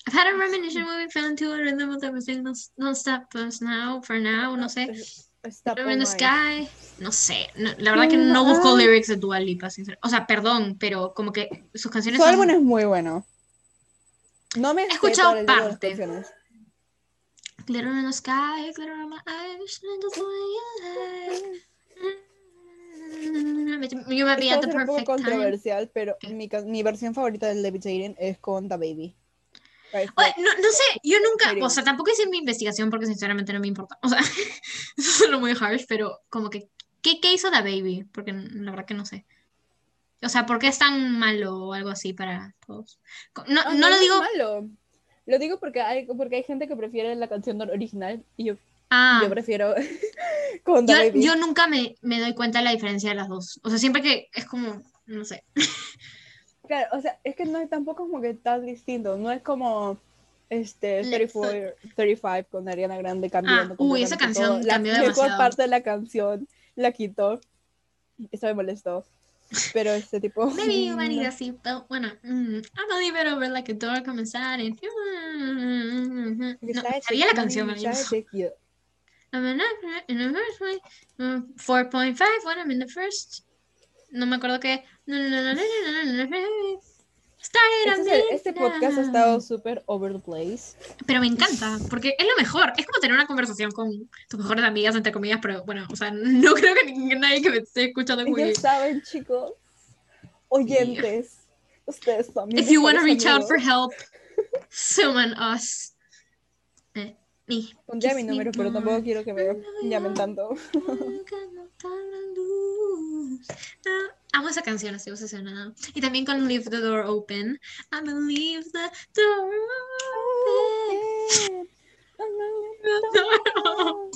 I've had a reminiscence when we fell into a rhythm of everything. Don't, don't stop us now, for now, no sé. Stop in the sky. No sé. no, la verdad que no busco lyrics de Dua Lipa, sinceramente. O sea, perdón, pero como que sus canciones Su son... álbum es muy bueno. No me sé escuchado parte. Glitter in the sky, glitter on my eyes, the way you. You might be at the ser un poco perfect time. controversial, pero mi, mi versión favorita del Levitating es con The Baby. Right, Oye, no, no sé, yo nunca, o sea, tampoco hice mi investigación porque sinceramente no me importa. O sea, [LAUGHS] eso suena muy harsh, pero como que, ¿qué, qué hizo The Baby? Porque la verdad que no sé. O sea, ¿por qué es tan malo o algo así para todos? No, Ah, no lo es digo. malo. Lo digo porque hay, porque hay gente que prefiere la canción original y yo, Ah, yo prefiero [LAUGHS] con yo, yo nunca me, me doy cuenta de la diferencia de las dos. O sea, siempre que es como, no sé. [LAUGHS] Claro, o sea, es que no es tampoco como que tan distinto. No es como este Le- 34, 35 con Ariana Grande cambiando. Ah, uy, esa canción todo. La cambió mejor demasiado. parte de la canción la quitó. Eso me molestó. Pero este tipo. [LAUGHS] Maybe you no. a seatbelt. Bueno, mm, I'm leave it over like a door, come inside and... No, sabía la canción. I'm in the- in the first way. Mm, 4.5 when I'm in the first. No me acuerdo qué. Started Este, es este podcast ha estado súper over the place. Pero me encanta, porque es lo mejor. Es como tener una conversación con tus mejores amigas, entre comillas, pero bueno, o sea, no creo que nadie que me esté escuchando muy... ya saben, chicos, oyentes, ustedes son mis If you want to reach out for amigos. help, summon us. Me. Pondría mi número, pero tampoco quiero que me llamen tanto. Ah, Amo esa canción, estoy obsesionada. Y también con Leave the Door Open. I'm gonna leave the door open.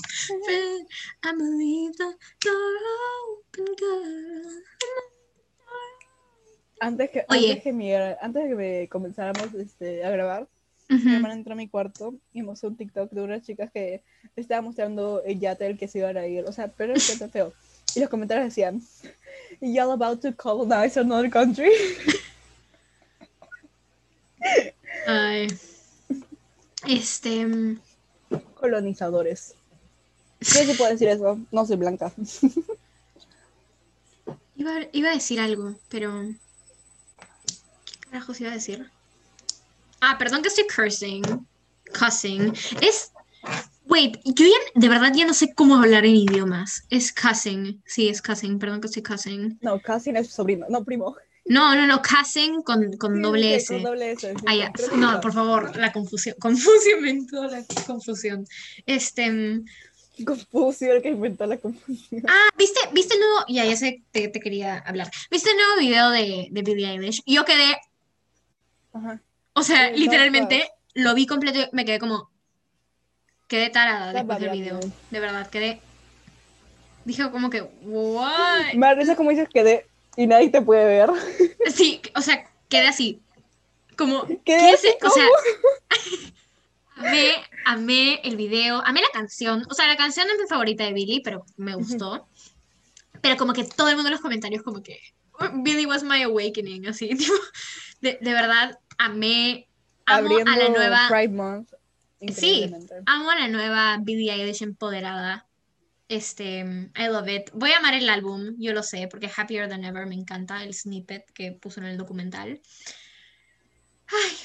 friend. I believe the door open, girl. Antes que, Oye. antes que, mi- antes de que me comenzáramos este, a grabar, mi Ujú. hermana entró a mi cuarto y mostró un TikTok de unas chicas que estaba mostrando el yate al que se iban a ir. O sea, pero es que feo. Y los comentarios decían, Y'all about to colonize another country. Ay. Este. mm, Colonizadores. Yo sí puedo decir eso, no soy blanca. Iba, iba a decir algo, pero. ¿Qué carajos iba a decir? Ah, perdón que estoy cursing. Cussing. Es. Wait, yo ya de verdad ya no sé cómo hablar en idiomas. Es cussing. Sí, es cussing. Perdón que estoy cussing. No, casi no es sobrino, no primo. No, no, no, cussing con, con Sí, doble S. Con doble S. sí, Ah, ya. No, por favor, la confusión. [LAUGHS] Confusión, entró la confusión. Este. mm, Confucio el que inventó la confusión. Ah, ¿viste, ¿viste el nuevo? Ya, ya sé que te, te quería hablar. ¿Viste el nuevo video de, de Billie Eilish? Yo quedé, Ajá. O sea, Sí, literalmente lo vi completo y me quedé como. Quedé tarada después del video. De verdad, quedé. Dije como que, ¿what? Me como dices que de... y nadie te puede ver. Sí, o sea, quedé así. Como, Quedé ¿qué es? O sea, [LAUGHS] amé, amé el video, amé la canción. O sea, la canción no es mi favorita de Billie, pero me gustó. Pero como que todo el mundo en los comentarios, como que Billie was my awakening, así, [LAUGHS] tipo, de, de verdad, amé, amo Abriendo a la nueva, Pride Month. Sí. amo a la nueva Billie Eilish empoderada. Este, I love it. Voy a amar el álbum, yo lo sé, porque Happier Than Ever me encanta el snippet que puso en el documental. Ay,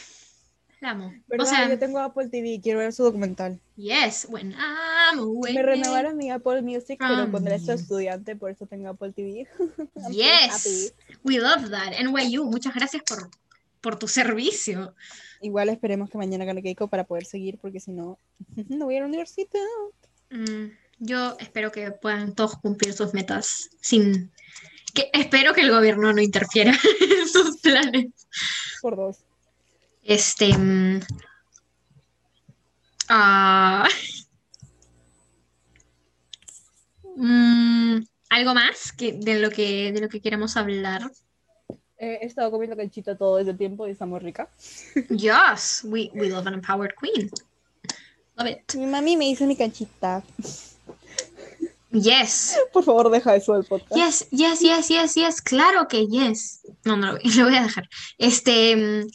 la amo. ¿Verdad? O sea, yo tengo Apple TV, quiero ver su documental. yes, when I'm away. Me renovaron mi Apple Music, pero cuando era you. estudiante, por eso tengo Apple TV. [LAUGHS] Yes, we love that. NYU, muchas gracias por, por tu servicio. Igual esperemos que mañana gane Keiko para poder seguir, porque si no, [LAUGHS] no voy a la universidad. Mm, yo espero que puedan todos cumplir sus metas sin... Que, espero que el gobierno no interfiera [LAUGHS] en sus planes. Por dos. Este... [LAUGHS] mm, ¿algo más que, de, lo que, de lo que queramos hablar? Eh, he estado comiendo canchita todo ese tiempo y está muy rica. Yes, we, we love an empowered queen. Love it. Mi mami me hizo mi canchita. Yes. Por favor, deja eso del podcast. Yes, yes, yes, yes, yes, claro que yes. No, no, lo voy- [LAUGHS] a dejar. Este, mm,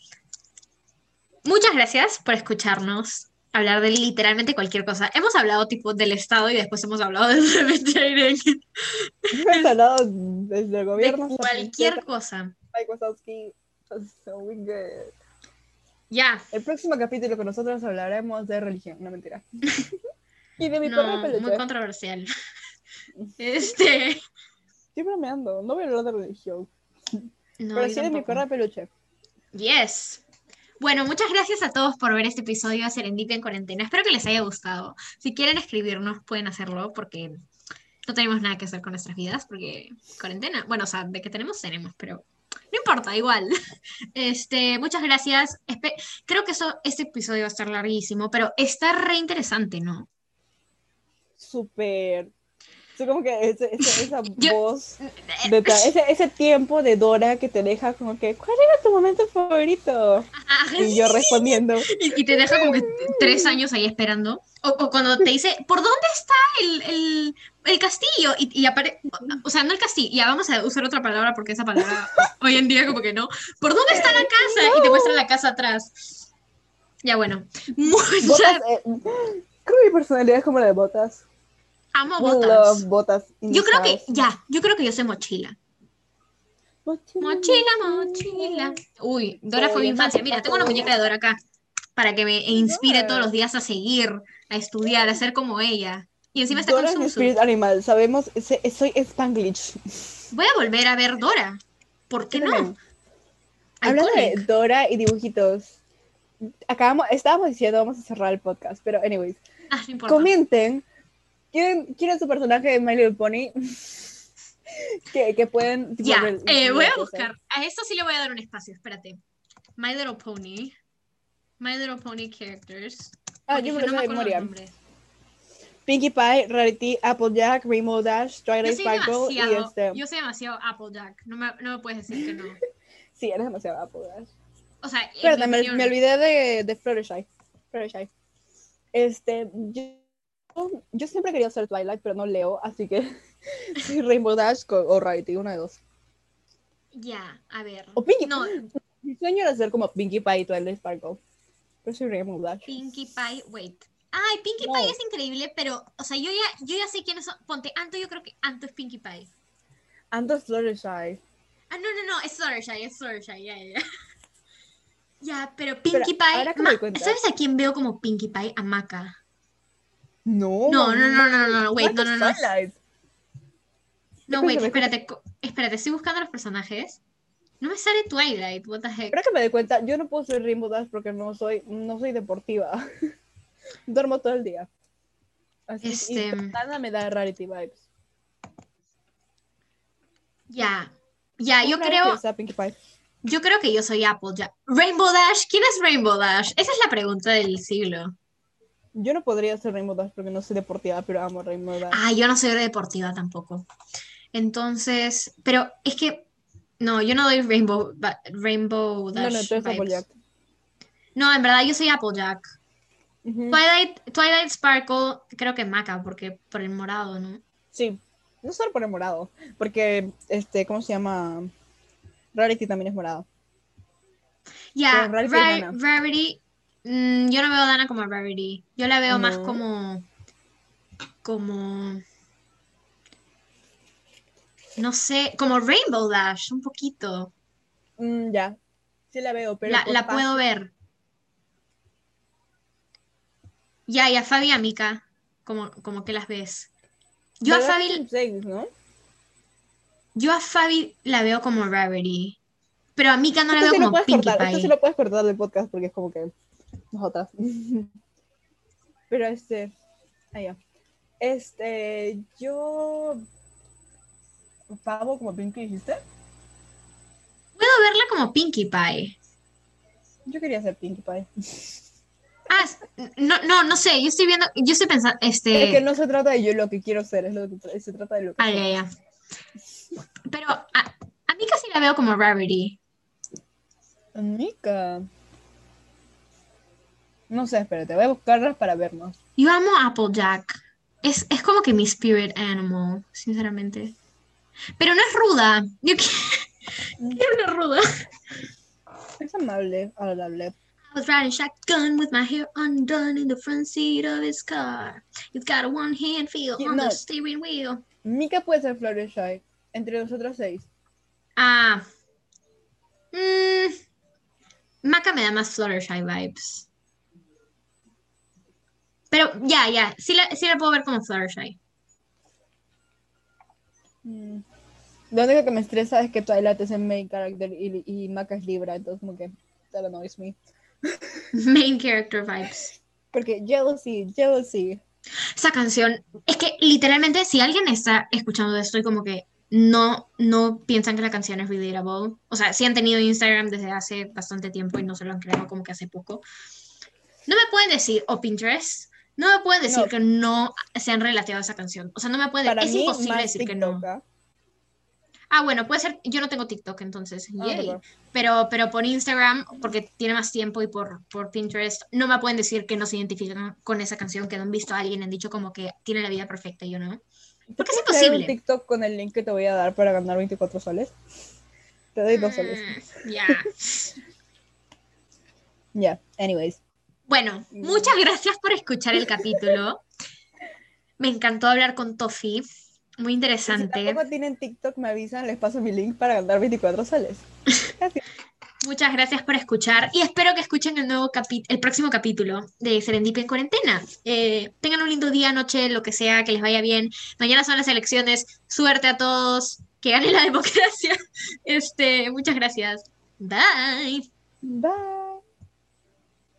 muchas gracias por escucharnos hablar de literalmente cualquier cosa. Hemos hablado tipo del Estado y después hemos hablado [LAUGHS] del cementerio, Hemos hablado desde el de gobierno hasta cualquier cosa. Mike Wazowski. So we good. Ya, El próximo capítulo que nosotros hablaremos de religión, no mentira. [LAUGHS] [LAUGHS] y de mi perro no, peluche. muy controversial. [LAUGHS] Este, Estoy bromeando, no voy a hablar de religión. no, pero sí de mi perro peluche. Yes. Bueno, muchas gracias a todos por ver este episodio de Serendipia en cuarentena. Espero que les haya gustado. Si quieren escribirnos, pueden hacerlo porque no tenemos nada que hacer con nuestras vidas, porque cuarentena, bueno, o sea, de que tenemos, tenemos, pero no importa, igual. [LAUGHS] Este, muchas gracias. Creo que eso, este episodio va a estar larguísimo, pero está re interesante, ¿no? Súper. Es como que ese- ese- esa [LAUGHS] Yo- voz, de ta- ese, ese tiempo de Dora que te deja como que, ¿cuál era tu momento favorito? Ah, Y yo respondiendo, Y, y te deja como que tres años ahí esperando. O, o cuando te dice, ¿por dónde está el, el- el castillo? Y, y apare- o sea, no el castillo, ya vamos a usar otra palabra porque esa palabra [LAUGHS] hoy en día como que no. ¿Por dónde está la casa? Y te muestra la casa atrás. Ya bueno, botas, muchas eh, creo que mi personalidad es como la de botas. Amo botas. Yo creo que, ya, yo creo que yo soy mochila. Mochila, mochila. Uy, Dora fue mi infancia. Mira, tengo una muñeca de Dora acá para que me inspire todos los días a seguir, a estudiar, a ser como ella. Y encima está Dora es con Susu. spirit animal, sabemos, soy Spanglish. Voy a volver a ver Dora. ¿Por qué no? Hablando de. Dora y dibujitos, acabamos, estábamos diciendo vamos a cerrar el podcast, pero anyways, Ah, no comenten quién, quién es su personaje de My Little Pony [LAUGHS] que, que pueden tipo, Ya, eh, voy a buscar. A esto sí le voy a dar un espacio, espérate. My Little Pony. My Little Pony characters. Ah, yo me no sé de memoria. nombres. Pinkie Pie, Rarity, Applejack, Rainbow Dash, Twilight Sparkle y este. yo soy demasiado Applejack. No me, no me puedes decir que no. [LAUGHS] Sí, eres demasiado Applejack. O sea, Espérate, me, me olvidé de, de Fluttershy. Fluttershy. Este, yo, yo siempre quería ser Twilight, pero no leo, así que [LAUGHS] soy Rainbow Dash o Rarity, una de dos. Ya, a ver. O Pinkie No, Mi sueño era ser como Pinkie Pie y Twilight Sparkle. Pero soy Rainbow Dash. Pinkie Pie, wait. Ay, Pinkie No. Pie es increíble, pero, o sea, yo ya, yo ya sé quiénes son. Ponte, Anto, yo creo que Anto es Pinkie Pie. Ando es Fluttershy. Ah, no, no, no, es Fluttershy, es Fluttershy, ya, ya, ya. Ya, pero Pinkie Pie. ma-. ¿Sabes a quién veo como Pinkie Pie? A Maca. No. No, no, no, no, no, no, wait, no, no, no. No, wait, espérate, espérate, estoy buscando los personajes. No me sale Twilight, what the heck. Que me doy cuenta, yo no puedo ser Rainbow Dash porque no soy, no soy deportiva. [LAUGHS] Duermo todo el día. Así Este- Katana me da Rarity vibes. Ya, ya, yo creo, yo creo que yo soy Applejack. Rainbow Dash, ¿quién es Rainbow Dash? Esa es la pregunta del siglo. Yo no podría ser Rainbow Dash porque no soy deportiva, pero amo Rainbow Dash. Ah, yo no soy deportiva tampoco. Entonces, pero es que, no, yo no doy Rainbow, Rainbow Dash. no, no, tú eres. Applejack. No, en verdad yo soy Applejack. Twilight, Twilight Sparkle, creo que Maca, porque por el morado, ¿no? Sí, no solo por el morado, porque, este, ¿cómo se llama? Rarity también es morado. Ya, Pero Rarity Ra- es Dana. Rarity, mm, yo no veo a Dana como Rarity. Yo la veo más como, como, no sé, como Rainbow Dash, un poquito. Mm, ya, sí la veo, pero La, puedo ver. Ya, y a Fabi y a Mika, como, como que las ves. Yo a ¿Verdad que Fabi, son seis, ¿no? yo a Fabi la veo como Rarity. Pero a Mika no la Esto veo lo como Pinkie cortar, esto Pie. sí lo puedes cortar del podcast porque es como que nosotras. [LAUGHS] Pero este, ya. Este, yo Pavo como Pinky dijiste. Puedo verla como Pinkie Pie. Yo quería ser Pinkie Pie. [LAUGHS] Ah, no, no, no sé, yo estoy viendo, yo estoy pensando, este... Es que no se trata de yo lo que quiero ser, es lo que se trata de lo que Ah, ya, ya. Pero a, a mí casi la veo como Rarity. Mica. No sé, espérate, voy a buscarlas para vernos. Yo amo Applejack. Es, es como que mi spirit animal, sinceramente. Pero no es ruda. Yo qui- [LAUGHS] quiero una ruda. Es amable, agradable. I was riding shotgun with my hair undone in the front seat of his car. He's got a one hand feel on no. the steering wheel. Mika puede ser Fluttershy entre los otros seis. Ah. Mm, Maca me da más Fluttershy vibes. Pero ya, ya, sí la, sí la puedo ver como Fluttershy. Mm. Lo único que me estresa es que Twilight es el main character y, y Maka es Libra, entonces como que that annoys me. [LAUGHS] Main character vibes. Porque jealousy, jealousy. Esa canción, es que literalmente si alguien está escuchando esto y como que no, no piensan que la canción es relatable, o sea, si han tenido Instagram desde hace bastante tiempo y no se lo han creado como que hace poco, no me pueden decir, o Pinterest, no me pueden decir No. que no se han relateado a esa canción. O sea, no me pueden, Para es mí, imposible decir que no. ¿ah? Bueno, puede ser, yo no tengo TikTok entonces, Ah, yay. Pero, pero por Instagram, porque tiene más tiempo y por, por Pinterest, no me pueden decir que no se identifican con esa canción, que no han visto a alguien, han dicho como que tiene la vida perfecta y yo no. Porque es ¿Puedes crear un imposible. TikTok con el link que te voy a dar para ganar 24 soles? Te doy dos soles. Mm, Ya. [LAUGHS] Ya, anyways. Bueno, muchas gracias por escuchar el capítulo. Me encantó hablar con Tofi. Muy Si interesante. tampoco tienen TikTok, me avisan, les paso mi link para ganar 24 soles. [LAUGHS] Gracias. Muchas gracias por escuchar y espero que escuchen el nuevo el próximo capítulo de Serendipia en cuarentena. Eh, tengan un lindo día, noche, lo que sea, que les vaya bien. Mañana son las elecciones. Suerte a todos. Que gane la democracia. [LAUGHS] Este, muchas gracias. Bye. Bye.